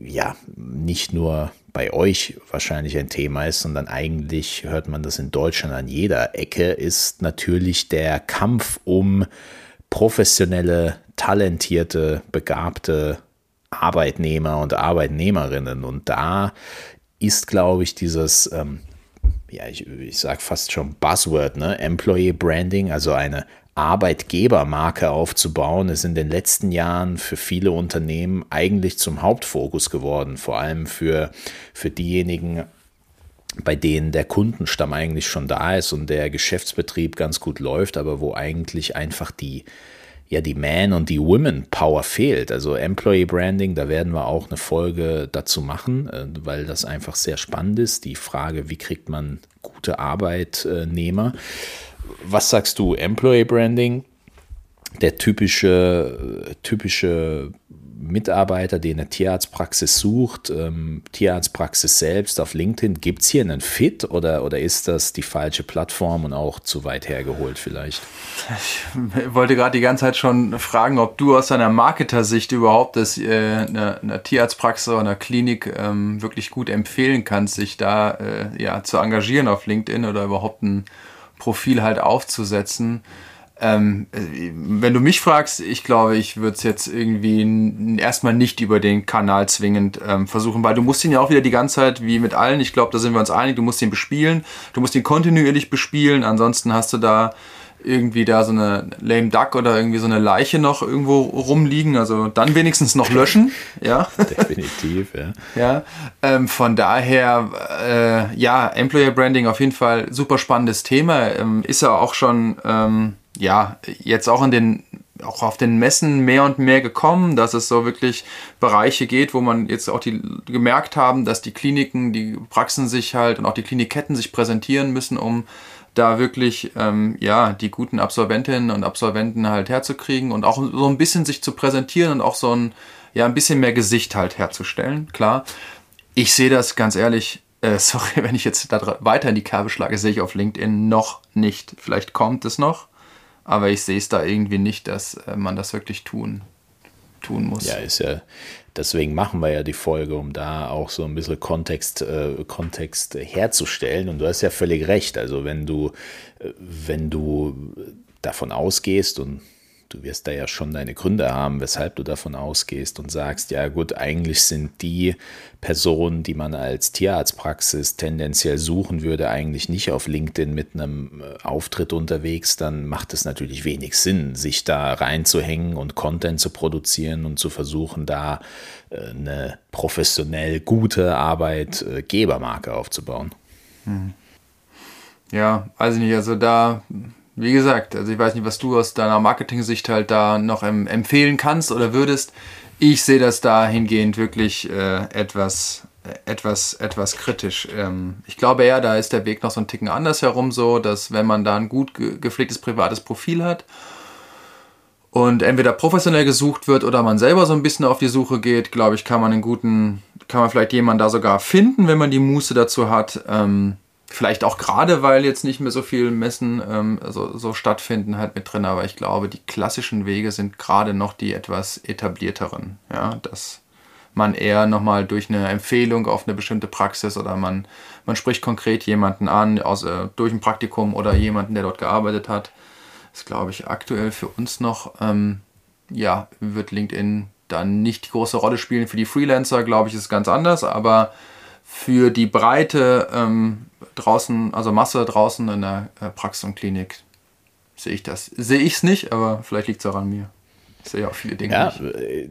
Speaker 1: ja, nicht nur bei euch wahrscheinlich ein Thema ist, sondern eigentlich hört man das in Deutschland an jeder Ecke, ist natürlich der Kampf um professionelle, talentierte, begabte Arbeitnehmer und Arbeitnehmerinnen. Und da ist, glaube ich, dieses, ähm, ja, ich, ich sage fast schon Buzzword, ne? Employee Branding, also eine Arbeitgebermarke aufzubauen, ist in den letzten Jahren für viele Unternehmen eigentlich zum Hauptfokus geworden, vor allem für, für diejenigen, bei denen der Kundenstamm eigentlich schon da ist und der Geschäftsbetrieb ganz gut läuft, aber wo eigentlich einfach die, ja, die Man- und die Women-Power fehlt. Also Employee Branding, da werden wir auch eine Folge dazu machen, äh, weil das einfach sehr spannend ist. Die Frage, wie kriegt man gute Arbeitnehmer? was sagst du, Employee Branding? Der typische, typische Mitarbeiter, den eine Tierarztpraxis sucht, ähm, Tierarztpraxis selbst auf LinkedIn, gibt es hier einen Fit oder, oder ist das die falsche Plattform und auch zu weit hergeholt vielleicht?
Speaker 2: Ich wollte gerade die ganze Zeit schon fragen, ob du aus deiner Marketer-Sicht überhaupt das, äh, eine, eine, Tierarztpraxis oder eine Klinik ähm, wirklich gut empfehlen kannst, sich da äh, ja, zu engagieren auf LinkedIn oder überhaupt ein Profil halt aufzusetzen. Ähm, wenn du mich fragst, ich glaube, ich würde es jetzt irgendwie erstmal nicht über den Kanal zwingend ähm, versuchen, weil du musst ihn ja auch wieder die ganze Zeit, wie mit allen, ich glaube, da sind wir uns einig, du musst ihn bespielen, du musst ihn kontinuierlich bespielen, ansonsten hast du da irgendwie da so eine Lame Duck oder irgendwie so eine Leiche noch irgendwo rumliegen. Also dann wenigstens noch löschen. Ja.
Speaker 1: Definitiv, ja.
Speaker 2: ja. Ähm, von daher, äh, ja, Employer Branding auf jeden Fall super spannendes Thema. Ähm, ist ja auch schon, ähm, ja, jetzt auch in den auch auf den Messen mehr und mehr gekommen, dass es so wirklich Bereiche geht, wo man jetzt auch die gemerkt haben, dass die Kliniken, die Praxen sich halt und auch die Klinikketten sich präsentieren müssen, um da wirklich ähm, ja die guten Absolventinnen und Absolventen halt herzukriegen und auch so ein bisschen sich zu präsentieren und auch so ein ja ein bisschen mehr Gesicht halt herzustellen. Klar, ich sehe das ganz ehrlich. Äh, sorry, wenn ich jetzt da weiter in die Kerbe schlage, sehe ich auf LinkedIn noch nicht. Vielleicht kommt es noch, aber ich sehe es da irgendwie nicht, dass äh, man das wirklich tun tun muss.
Speaker 1: Ja, ist ja Deswegen machen wir ja die Folge, um da auch so ein bisschen Kontext, äh, Kontext herzustellen. Und du hast ja völlig recht. Also wenn du, äh, wenn du davon ausgehst und du wirst da ja schon deine Gründe haben, weshalb du davon ausgehst und sagst, ja gut, eigentlich sind die Personen, die man als Tierarztpraxis tendenziell suchen würde, eigentlich nicht auf LinkedIn mit einem äh, Auftritt unterwegs, dann macht es natürlich wenig Sinn, sich da reinzuhängen und Content zu produzieren und zu versuchen, da äh, eine professionell gute Arbeitgebermarke aufzubauen.
Speaker 2: Hm. Ja, weiß ich nicht, also da wie gesagt, also ich weiß nicht, was du aus deiner Marketing-Sicht halt da noch em empfehlen kannst oder würdest. Ich sehe das dahingehend wirklich äh, etwas, etwas, etwas kritisch. Ähm, ich glaube eher, da ist der Weg noch so ein Ticken anders herum so, dass wenn man da ein gut ge gepflegtes privates Profil hat und entweder professionell gesucht wird oder man selber so ein bisschen auf die Suche geht, glaube ich, kann man einen guten, kann man vielleicht jemanden da sogar finden, wenn man die Muße dazu hat. Ähm, Vielleicht auch gerade, weil jetzt nicht mehr so viele Messen ähm, so, so stattfinden halt mit drin, aber ich glaube, die klassischen Wege sind gerade noch die etwas etablierteren. Ja, dass man eher nochmal durch eine Empfehlung auf eine bestimmte Praxis oder man, man spricht konkret jemanden an, aus, äh, durch ein Praktikum oder jemanden, der dort gearbeitet hat. Das ist, glaube ich, aktuell für uns noch, ähm, ja, wird LinkedIn dann nicht die große Rolle spielen. Für die Freelancer, glaube ich, ist es ganz anders, aber für die breite ähm, draußen, also Masse draußen in der äh, Praxis und Klinik sehe ich das. Sehe ich es nicht, aber vielleicht liegt es auch an mir. Ich sehe auch viele Dinge
Speaker 1: ja, nicht. Äh,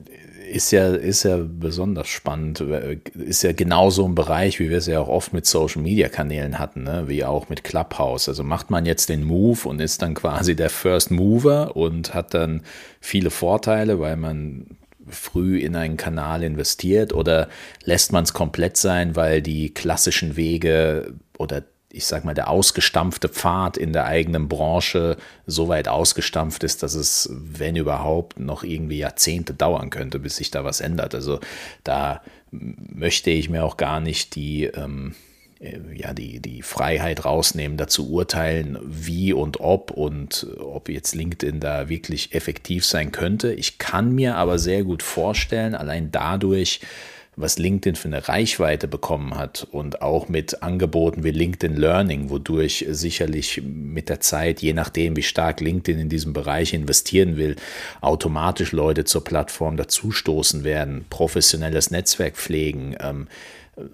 Speaker 1: ist ja, ist ja besonders spannend. Ist ja genauso ein Bereich, wie wir es ja auch oft mit Social Media Kanälen hatten, ne? wie auch mit Clubhouse. Also macht man jetzt den Move und ist dann quasi der First Mover und hat dann viele Vorteile, weil man früh in einen Kanal investiert oder lässt man es komplett sein, weil die klassischen Wege oder ich sag mal, der ausgestampfte Pfad in der eigenen Branche so weit ausgestampft ist, dass es, wenn überhaupt, noch irgendwie Jahrzehnte dauern könnte, bis sich da was ändert. Also da möchte ich mir auch gar nicht die, ähm, äh, ja, die, die Freiheit rausnehmen, dazu urteilen, wie und ob und ob jetzt LinkedIn da wirklich effektiv sein könnte. Ich kann mir aber sehr gut vorstellen, allein dadurch, was LinkedIn für eine Reichweite bekommen hat und auch mit Angeboten wie LinkedIn Learning, wodurch sicherlich mit der Zeit, je nachdem, wie stark LinkedIn in diesem Bereich investieren will, automatisch Leute zur Plattform dazustoßen werden, professionelles Netzwerk pflegen. Ähm,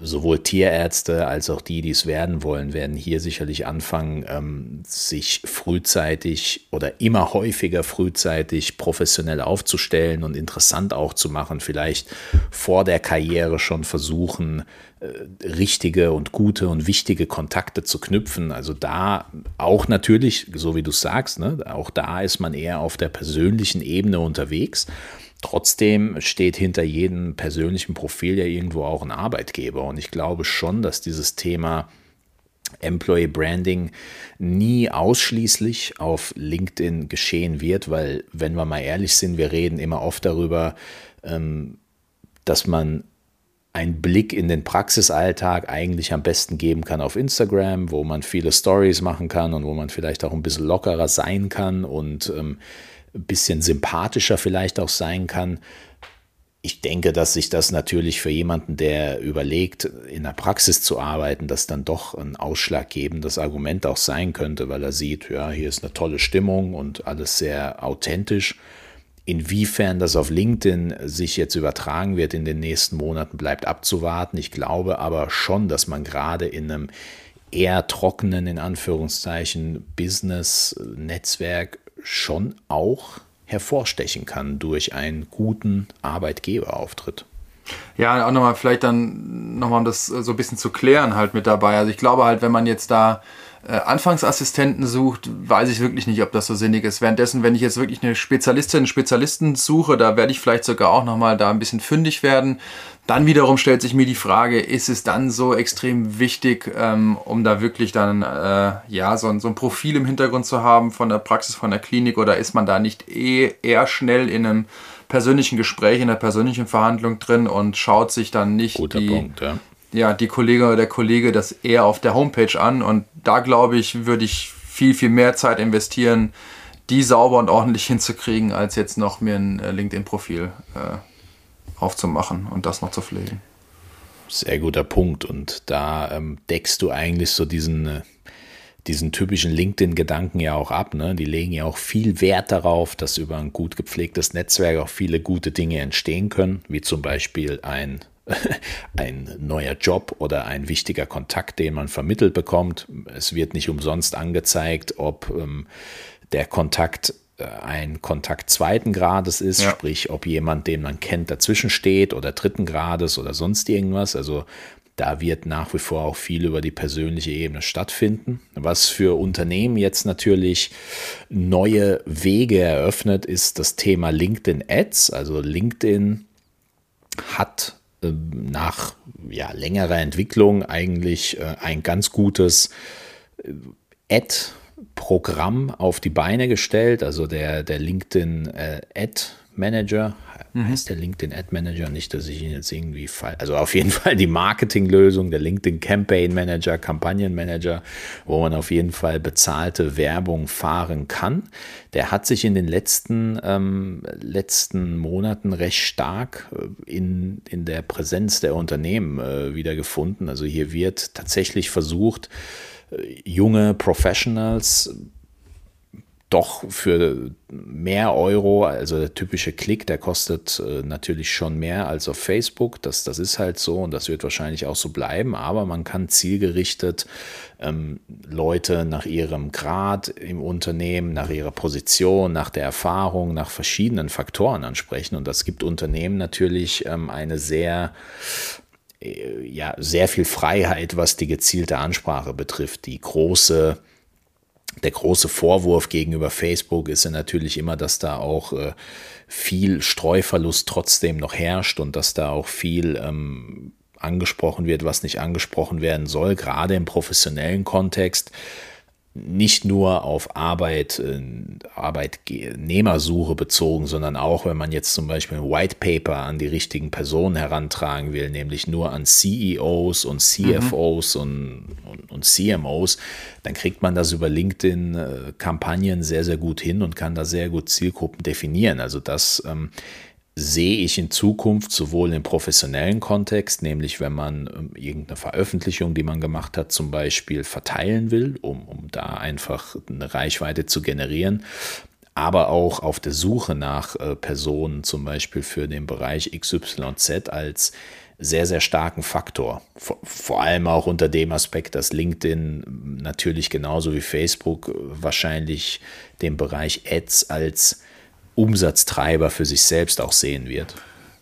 Speaker 1: sowohl Tierärzte als auch die, die es werden wollen, werden hier sicherlich anfangen, ähm, sich frühzeitig oder immer häufiger frühzeitig professionell aufzustellen und interessant auch zu machen, vielleicht vor der Karriere schon versuchen, äh, richtige und gute und wichtige Kontakte zu knüpfen. Also da auch natürlich, so wie du sagst, ne, auch da ist man eher auf der persönlichen Ebene unterwegs. Trotzdem steht hinter jedem persönlichen Profil ja irgendwo auch ein Arbeitgeber. Und ich glaube schon, dass dieses Thema Employee Branding nie ausschließlich auf LinkedIn geschehen wird, weil, wenn wir mal ehrlich sind, wir reden immer oft darüber, ähm, dass man einen Blick in den Praxisalltag eigentlich am besten geben kann auf Instagram, wo man viele Stories machen kann und wo man vielleicht auch ein bisschen lockerer sein kann und ähm, ein bisschen sympathischer vielleicht auch sein kann. Ich denke, dass sich das natürlich für jemanden, der überlegt, in der Praxis zu arbeiten, das dann doch ein ausschlaggebendes Argument auch sein könnte, weil er sieht, ja, hier ist eine tolle Stimmung und alles sehr authentisch. Inwiefern das auf LinkedIn sich jetzt übertragen wird in den nächsten Monaten, bleibt abzuwarten. Ich glaube aber schon, dass man gerade in einem eher trockenen, in Anführungszeichen, Business-Netzwerk schon auch hervorstechen kann durch einen guten Arbeitgeberauftritt.
Speaker 2: Ja, auch nochmal vielleicht dann nochmal, um das so ein bisschen zu klären halt mit dabei. Also ich glaube halt, wenn man jetzt da äh, Anfangsassistenten sucht, weiß ich wirklich nicht, ob das so sinnig ist. Währenddessen, wenn ich jetzt wirklich eine Spezialistin, einen Spezialisten suche, da werde ich vielleicht sogar auch nochmal da ein bisschen fündig werden. Dann wiederum stellt sich mir die Frage, ist es dann so extrem wichtig, ähm, um da wirklich dann äh, ja so ein, so ein Profil im Hintergrund zu haben von der Praxis, von der Klinik oder ist man da nicht eh eher schnell in einem persönlichen Gespräch, in der persönlichen Verhandlung drin und schaut sich dann nicht
Speaker 1: Guter
Speaker 2: die,
Speaker 1: Punkt, ja.
Speaker 2: Ja, die Kollegin oder der Kollege das eher auf der Homepage an und da glaube ich, würde ich viel, viel mehr Zeit investieren, die sauber und ordentlich hinzukriegen, als jetzt noch mir ein äh, LinkedIn-Profil äh, aufzumachen und das noch zu pflegen.
Speaker 1: Sehr guter Punkt. Und da ähm, deckst du eigentlich so diesen, äh, diesen typischen LinkedIn-Gedanken ja auch ab. Ne? Die legen ja auch viel Wert darauf, dass über ein gut gepflegtes Netzwerk auch viele gute Dinge entstehen können, wie zum Beispiel ein ein neuer Job oder ein wichtiger Kontakt, den man vermittelt bekommt. Es wird nicht umsonst angezeigt, ob ähm, der Kontakt äh, ein Kontakt zweiten Grades ist, ja. sprich, ob jemand, den man kennt, dazwischen steht oder dritten Grades oder sonst irgendwas. Also da wird nach wie vor auch viel über die persönliche Ebene stattfinden. Was für Unternehmen jetzt natürlich neue Wege eröffnet, ist das Thema LinkedIn Ads. Also LinkedIn hat nach ja, längerer Entwicklung eigentlich äh, ein ganz gutes Ad Programm auf die Beine gestellt. Also der, der LinkedIn äh, Ad Manager mhm. heißt der LinkedIn Ad Manager, nicht, dass ich ihn jetzt irgendwie fall. Also auf jeden Fall die Marketinglösung, der LinkedIn Campaign Manager, Kampagnenmanager, wo man auf jeden Fall bezahlte Werbung fahren kann. Der hat sich in den letzten, ähm, letzten Monaten recht stark äh, in, in der Präsenz der Unternehmen äh, wiedergefunden. Also hier wird tatsächlich versucht, junge Professionals doch für mehr Euro, also der typische Klick, der kostet äh, natürlich schon mehr als auf Facebook. Das, das ist halt so und das wird wahrscheinlich auch so bleiben, aber man kann zielgerichtet ähm, Leute nach ihrem Grad im Unternehmen, nach ihrer Position, nach der Erfahrung, nach verschiedenen Faktoren ansprechen. Und das gibt Unternehmen natürlich ähm, eine sehr äh, ja, sehr viel Freiheit, was die gezielte Ansprache betrifft. Die große der große Vorwurf gegenüber Facebook ist ja natürlich immer, dass da auch äh, viel Streuverlust trotzdem noch herrscht und dass da auch viel ähm, angesprochen wird, was nicht angesprochen werden soll, gerade im professionellen Kontext nicht nur auf Arbeit, äh, Arbeitnehmersuche bezogen, sondern auch, wenn man jetzt zum Beispiel ein White Paper an die richtigen Personen herantragen will, nämlich nur an CEOs und CFOs mhm. und, und, und, CMOs, dann kriegt man das über LinkedIn-Kampagnen sehr, sehr gut hin und kann da sehr gut Zielgruppen definieren. Also das ähm, sehe ich in Zukunft sowohl im professionellen Kontext, nämlich wenn man ähm, irgendeine Veröffentlichung, die man gemacht hat, zum Beispiel verteilen will, um, um da einfach eine Reichweite zu generieren, aber auch auf der Suche nach äh, Personen, zum Beispiel für den Bereich XYZ als sehr, sehr starken Faktor. Vor, vor, allem auch unter dem Aspekt, dass LinkedIn natürlich genauso wie Facebook wahrscheinlich den Bereich Ads als Umsatztreiber für sich selbst auch sehen wird.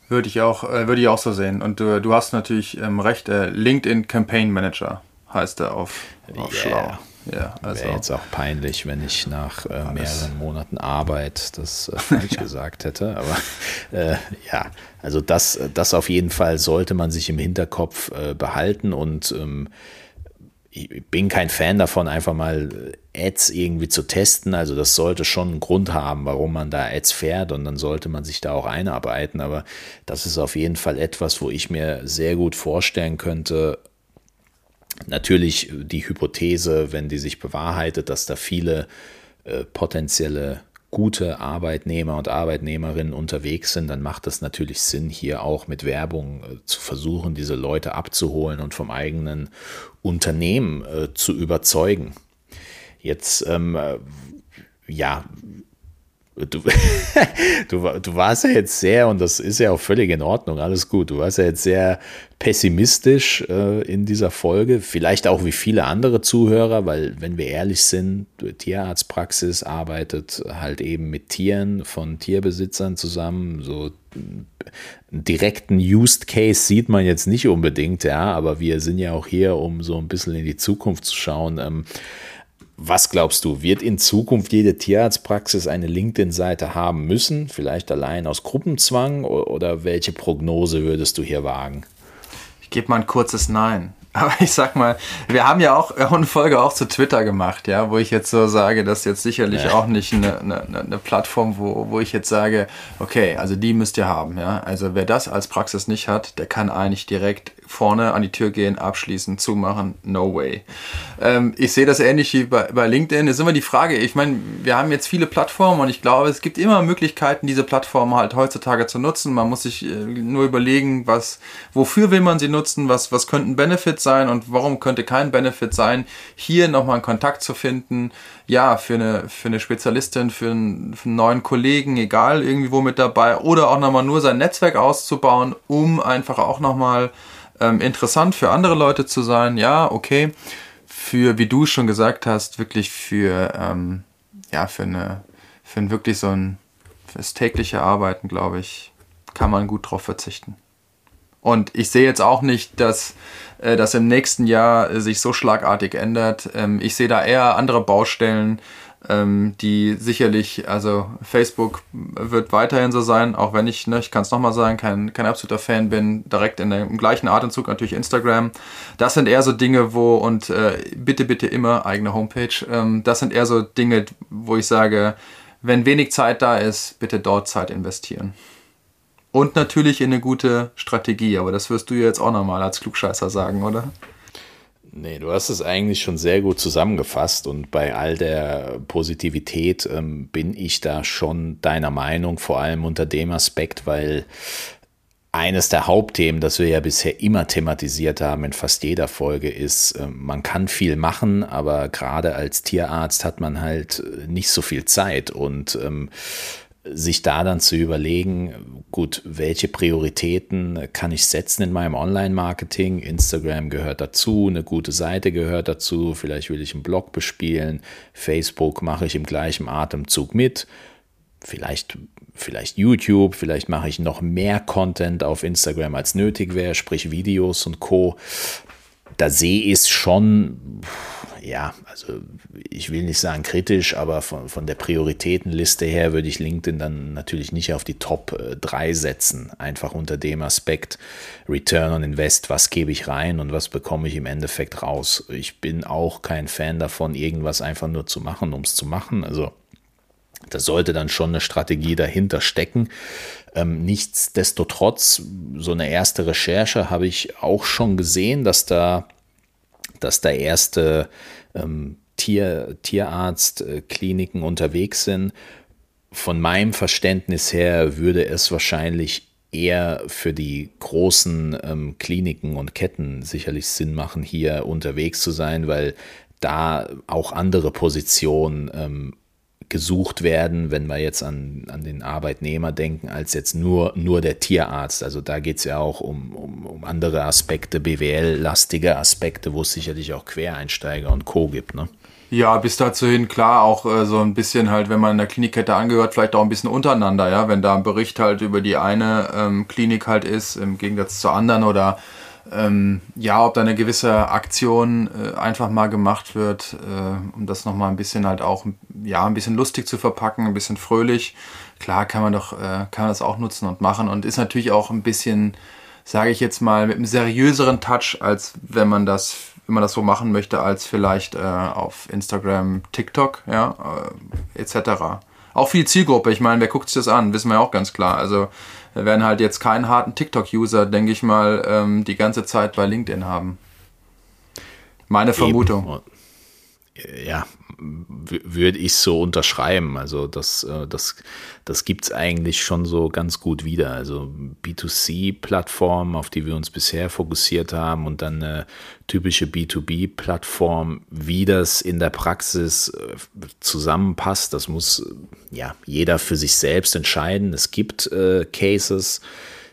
Speaker 2: Würde ich auch, äh, würde ich auch so sehen. Und äh, du hast natürlich ähm, recht, äh, LinkedIn Campaign Manager heißt er auf, auf yeah.
Speaker 1: schlau. Ja, also. Wäre jetzt auch peinlich, wenn ich nach äh, mehreren Monaten Arbeit das äh, falsch gesagt hätte. Aber äh, ja, also das, das auf jeden Fall sollte man sich im Hinterkopf äh, behalten und ähm, ich bin kein Fan davon, einfach mal Ads irgendwie zu testen. Also das sollte schon einen Grund haben, warum man da Ads fährt und dann sollte man sich da auch einarbeiten. Aber das ist auf jeden Fall etwas, wo ich mir sehr gut vorstellen könnte. Natürlich die Hypothese, wenn die sich bewahrheitet, dass da viele äh, potenzielle gute Arbeitnehmer und Arbeitnehmerinnen unterwegs sind, dann macht es natürlich Sinn, hier auch mit Werbung äh, zu versuchen, diese Leute abzuholen und vom eigenen Unternehmen äh, zu überzeugen. Jetzt, ähm, äh, ja, Du, du, du, warst ja jetzt sehr, und das ist ja auch völlig in Ordnung, alles gut, du warst ja jetzt sehr pessimistisch äh, in dieser Folge, vielleicht auch wie viele andere Zuhörer, weil wenn wir ehrlich sind, Tierarztpraxis arbeitet halt eben mit Tieren von Tierbesitzern zusammen, so einen direkten Used Case sieht man jetzt nicht unbedingt, ja, aber wir sind ja auch hier, um so ein bisschen in die Zukunft zu schauen. Ähm, was glaubst du, wird in Zukunft jede Tierarztpraxis eine LinkedIn-Seite haben müssen? Vielleicht allein aus Gruppenzwang oder welche Prognose würdest du hier wagen?
Speaker 2: Ich gebe mal ein kurzes Nein. Aber ich sag mal, wir haben ja auch eine Folge auch zu Twitter gemacht, ja, wo ich jetzt so sage, das ist jetzt sicherlich ja. auch nicht eine, eine, eine, Plattform, wo, wo ich jetzt sage, okay, also die müsst ihr haben, ja. Also wer das als Praxis nicht hat, der kann eigentlich direkt vorne an die Tür gehen, abschließen, zumachen, no way. Ähm, ich sehe das ähnlich wie bei, bei LinkedIn. ist immer die Frage, ich meine, wir haben jetzt viele Plattformen und ich glaube, es gibt immer Möglichkeiten, diese Plattformen halt heutzutage zu nutzen. Man muss sich äh, nur überlegen, was, wofür will man sie nutzen, was, was könnten Benefits sein und warum könnte kein Benefit sein, hier nochmal einen Kontakt zu finden, ja, für eine, für eine Spezialistin, für einen, für einen neuen Kollegen, egal, irgendwie wo mit dabei, oder auch nochmal nur sein Netzwerk auszubauen, um einfach auch nochmal ähm, interessant für andere Leute zu sein, ja, okay. Für, wie du schon gesagt hast, wirklich für, ähm, ja, für eine, für ein wirklich so ein, fürs tägliche Arbeiten, glaube ich, kann man gut drauf verzichten. Und ich sehe jetzt auch nicht, dass äh, das im nächsten Jahr sich so schlagartig ändert. Ähm, ich sehe da eher andere Baustellen, ähm, die sicherlich, also Facebook wird weiterhin so sein, auch wenn ich, ne, ich kann es nochmal sagen, kein, kein absoluter Fan bin, direkt in dem gleichen Atemzug natürlich Instagram. Das sind eher so Dinge, wo, und äh, bitte, bitte immer eigene Homepage, ähm, das sind eher so Dinge, wo ich sage, wenn wenig Zeit da ist, bitte dort Zeit investieren. Und natürlich in eine gute Strategie, aber das wirst du jetzt auch nochmal als Klugscheißer sagen, oder?
Speaker 1: Nee, du hast es eigentlich schon sehr gut zusammengefasst und bei all der Positivität ähm, bin ich da schon deiner Meinung, vor allem unter dem Aspekt, weil eines der Hauptthemen, das wir ja bisher immer thematisiert haben in fast jeder Folge, ist, äh, man kann viel machen, aber gerade als Tierarzt hat man halt nicht so viel Zeit und ähm, sich da dann zu überlegen, gut, welche Prioritäten kann ich setzen in meinem Online-Marketing? Instagram gehört dazu, eine gute Seite gehört dazu, vielleicht will ich einen Blog bespielen, Facebook mache ich im gleichen Atemzug mit, vielleicht, vielleicht YouTube, vielleicht mache ich noch mehr Content auf Instagram als nötig wäre, sprich Videos und Co da sehe ich es schon, ja, also ich will nicht sagen kritisch, aber von, von der Prioritätenliste her würde ich LinkedIn dann natürlich nicht auf die Top 3 äh, setzen. Einfach unter dem Aspekt Return on Invest, was gebe ich rein und was bekomme ich im Endeffekt raus. Ich bin auch kein Fan davon, irgendwas einfach nur zu machen, um es zu machen. Also da sollte dann schon eine Strategie dahinter stecken. Ähm, nichtsdestotrotz, so eine erste Recherche habe ich auch schon gesehen, dass da, dass da erste ähm, Tier, Tierarztkliniken unterwegs sind. Von meinem Verständnis her würde es wahrscheinlich eher für die großen ähm, Kliniken und Ketten sicherlich Sinn machen, hier unterwegs zu sein, weil da auch andere Positionen ähm, gesucht werden, wenn wir jetzt an, an den Arbeitnehmer denken, als jetzt nur, nur der Tierarzt. Also da geht es ja auch um, um, um andere Aspekte, BWL-lastige Aspekte, wo es sicherlich auch Quereinsteiger und Co. gibt. Ne?
Speaker 2: Ja, bis dazu hin, klar, auch äh, so ein bisschen halt, wenn man in der Klinikkette angehört, vielleicht auch ein bisschen untereinander, ja, wenn da ein Bericht halt über die eine ähm, Klinik halt ist, im Gegensatz zur anderen oder ähm, ja, ob da eine gewisse Aktion äh, einfach mal gemacht wird, äh, um das nochmal ein bisschen halt auch, ja, ein bisschen lustig zu verpacken, ein bisschen fröhlich. Klar kann man doch, äh, kann man das auch nutzen und machen und ist natürlich auch ein bisschen, sage ich jetzt mal, mit einem seriöseren Touch, als wenn man das, wenn man das so machen möchte, als vielleicht äh, auf Instagram, TikTok, ja, äh, etc. Auch für die Zielgruppe, ich meine, wer guckt sich das an, wissen wir ja auch ganz klar. Also wir werden halt jetzt keinen harten TikTok-User, denke ich mal, ähm, die ganze Zeit bei LinkedIn haben. Meine Vermutung.
Speaker 1: Eben. Ja, würde ich so unterschreiben. Also das, äh, das, das gibt es eigentlich schon so ganz gut wieder. Also B2C-Plattform, auf die wir uns bisher fokussiert haben und dann eine typische B2B-Plattform, wie das in der Praxis äh, zusammenpasst, das muss ja jeder für sich selbst entscheiden. Es gibt äh, Cases,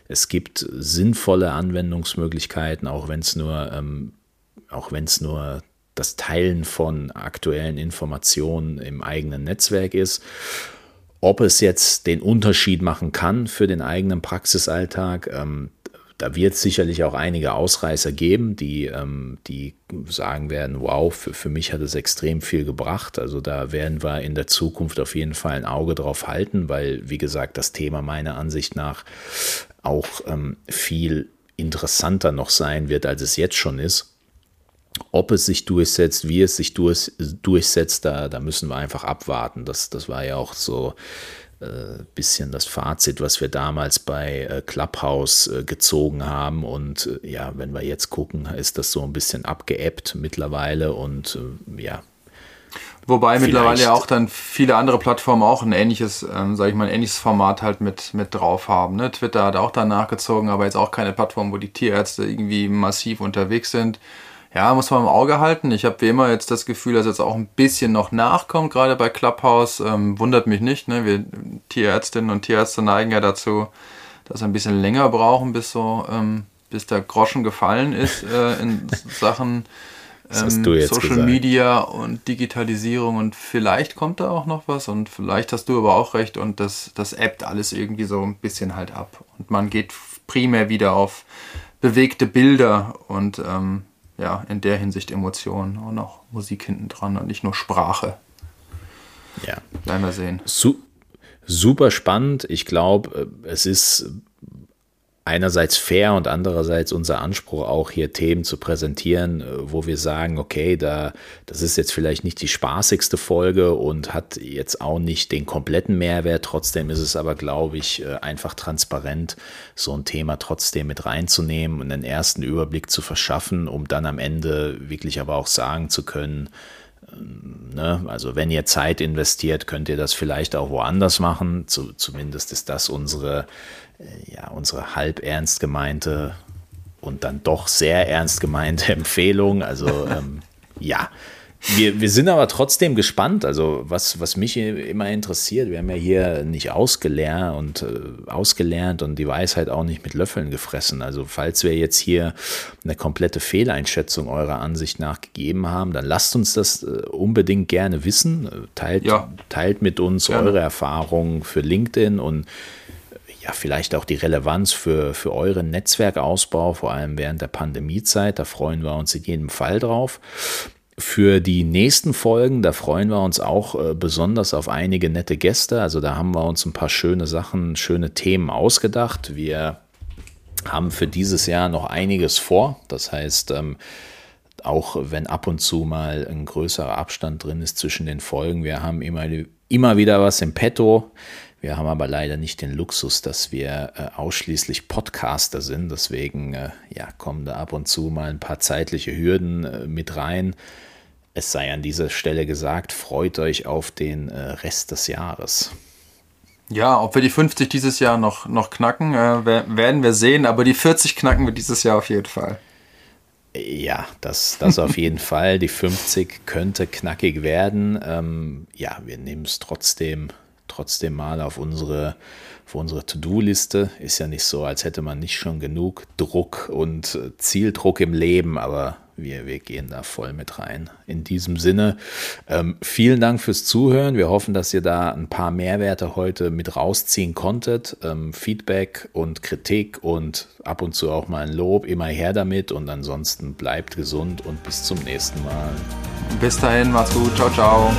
Speaker 1: es gibt sinnvolle Anwendungsmöglichkeiten, auch wenn es nur, ähm, auch wenn es nur das Teilen von aktuellen Informationen im eigenen Netzwerk ist. Ob es jetzt den Unterschied machen kann für den eigenen Praxisalltag, ähm, da wird es sicherlich auch einige Ausreißer geben, die, ähm, die sagen werden, wow, für, für mich hat es extrem viel gebracht. Also da werden wir in der Zukunft auf jeden Fall ein Auge drauf halten, weil, wie gesagt, das Thema meiner Ansicht nach auch ähm, viel interessanter noch sein wird, als es jetzt schon ist. Ob es sich durchsetzt, wie es sich durch, durchsetzt, da, da müssen wir einfach abwarten. Das, das war ja auch so ein äh, bisschen das Fazit, was wir damals bei äh, Clubhouse äh, gezogen haben. Und äh, ja, wenn wir jetzt gucken, ist das so ein bisschen abgeebbt mittlerweile und äh, ja.
Speaker 2: Wobei Vielleicht. mittlerweile ja auch dann viele andere Plattformen auch ein ähnliches, ähm, sage ich mal, ein ähnliches Format halt mit, mit drauf haben. Ne? Twitter hat auch danach gezogen, aber jetzt auch keine Plattform, wo die Tierärzte irgendwie massiv unterwegs sind. Ja, muss man im Auge halten. Ich habe wie immer jetzt das Gefühl, dass jetzt auch ein bisschen noch nachkommt, gerade bei Clubhouse. Ähm, wundert mich nicht. Ne? Wir Tierärztinnen und Tierärzte neigen ja dazu, dass wir ein bisschen länger brauchen, bis so, ähm, bis der Groschen gefallen ist äh, in Sachen ähm, Social gesagt. Media und Digitalisierung und vielleicht kommt da auch noch was und vielleicht hast du aber auch recht und das, das appt alles irgendwie so ein bisschen halt ab. Und man geht primär wieder auf bewegte Bilder und ähm, ja, in der Hinsicht Emotionen und auch Musik hinten dran und nicht nur Sprache.
Speaker 1: Ja.
Speaker 2: Werden wir sehen.
Speaker 1: Su super spannend. Ich glaube, äh, es ist einerseits fair und andererseits unser Anspruch auch hier Themen zu präsentieren, äh, wo wir sagen, okay, da das ist jetzt vielleicht nicht die spaßigste Folge und hat jetzt auch nicht den kompletten Mehrwert. Trotzdem ist es aber, glaube ich, äh, einfach transparent, so ein Thema trotzdem mit reinzunehmen und einen ersten Überblick zu verschaffen, um dann am Ende wirklich aber auch sagen zu können, ähm, Ne? Also wenn ihr Zeit investiert, könnt ihr das vielleicht auch woanders machen. Zu, zumindest ist das unsere ja, unsere halb ernst gemeinte und dann doch sehr ernst gemeinte Empfehlung. Also ähm, ja, wir, wir sind aber trotzdem gespannt. Also was, was mich immer interessiert, wir haben ja hier nicht ausgelernt und äh, ausgelernt und die Weisheit auch nicht mit Löffeln gefressen. Also falls wir jetzt hier eine komplette Fehleinschätzung eurer Ansicht nach gegeben haben, dann lasst uns das äh, unbedingt gerne wissen. Teilt, ja. teilt mit uns gerne. eure Erfahrungen für LinkedIn und ja, vielleicht auch die Relevanz für, für euren Netzwerkausbau, vor allem während der Pandemiezeit. Da freuen wir uns in jedem Fall drauf. Für die nächsten Folgen, da freuen wir uns auch äh, besonders auf einige nette Gäste. Also da haben wir uns ein paar schöne Sachen, schöne Themen ausgedacht. Wir haben für dieses Jahr noch einiges vor. Das heißt, ähm, auch wenn ab und zu mal ein größerer Abstand drin ist zwischen den Folgen, wir haben immer, immer wieder was im Petto. Wir haben aber leider nicht den Luxus, dass wir äh, ausschließlich Podcaster sind. Deswegen äh, ja, kommen da ab und zu mal ein paar zeitliche Hürden äh, mit rein. Es sei an dieser Stelle gesagt, freut euch auf den äh, Rest des Jahres.
Speaker 2: Ja, ob wir die 50 dieses Jahr noch, noch knacken, äh, werden wir sehen, aber die 40 knacken wir dieses Jahr auf jeden Fall.
Speaker 1: Ja, das, das auf jeden Fall. Die 50 könnte knackig werden. Ähm, ja, wir nehmen es trotzdem, trotzdem mal auf unsere, auf unsere To-Do-Liste. Ist ja nicht so, als hätte man nicht schon genug Druck und äh, Zieldruck im Leben, aber wir, wir gehen da voll mit rein. In diesem Sinne, ähm, vielen Dank fürs Zuhören. Wir hoffen, dass ihr da ein paar Mehrwerte heute mit rausziehen konntet. Ähm, Feedback und Kritik und ab und zu auch mal ein Lob, immer her damit. Und ansonsten bleibt gesund und bis zum nächsten Mal.
Speaker 2: Bis dahin, macht's gut. Ciao, ciao.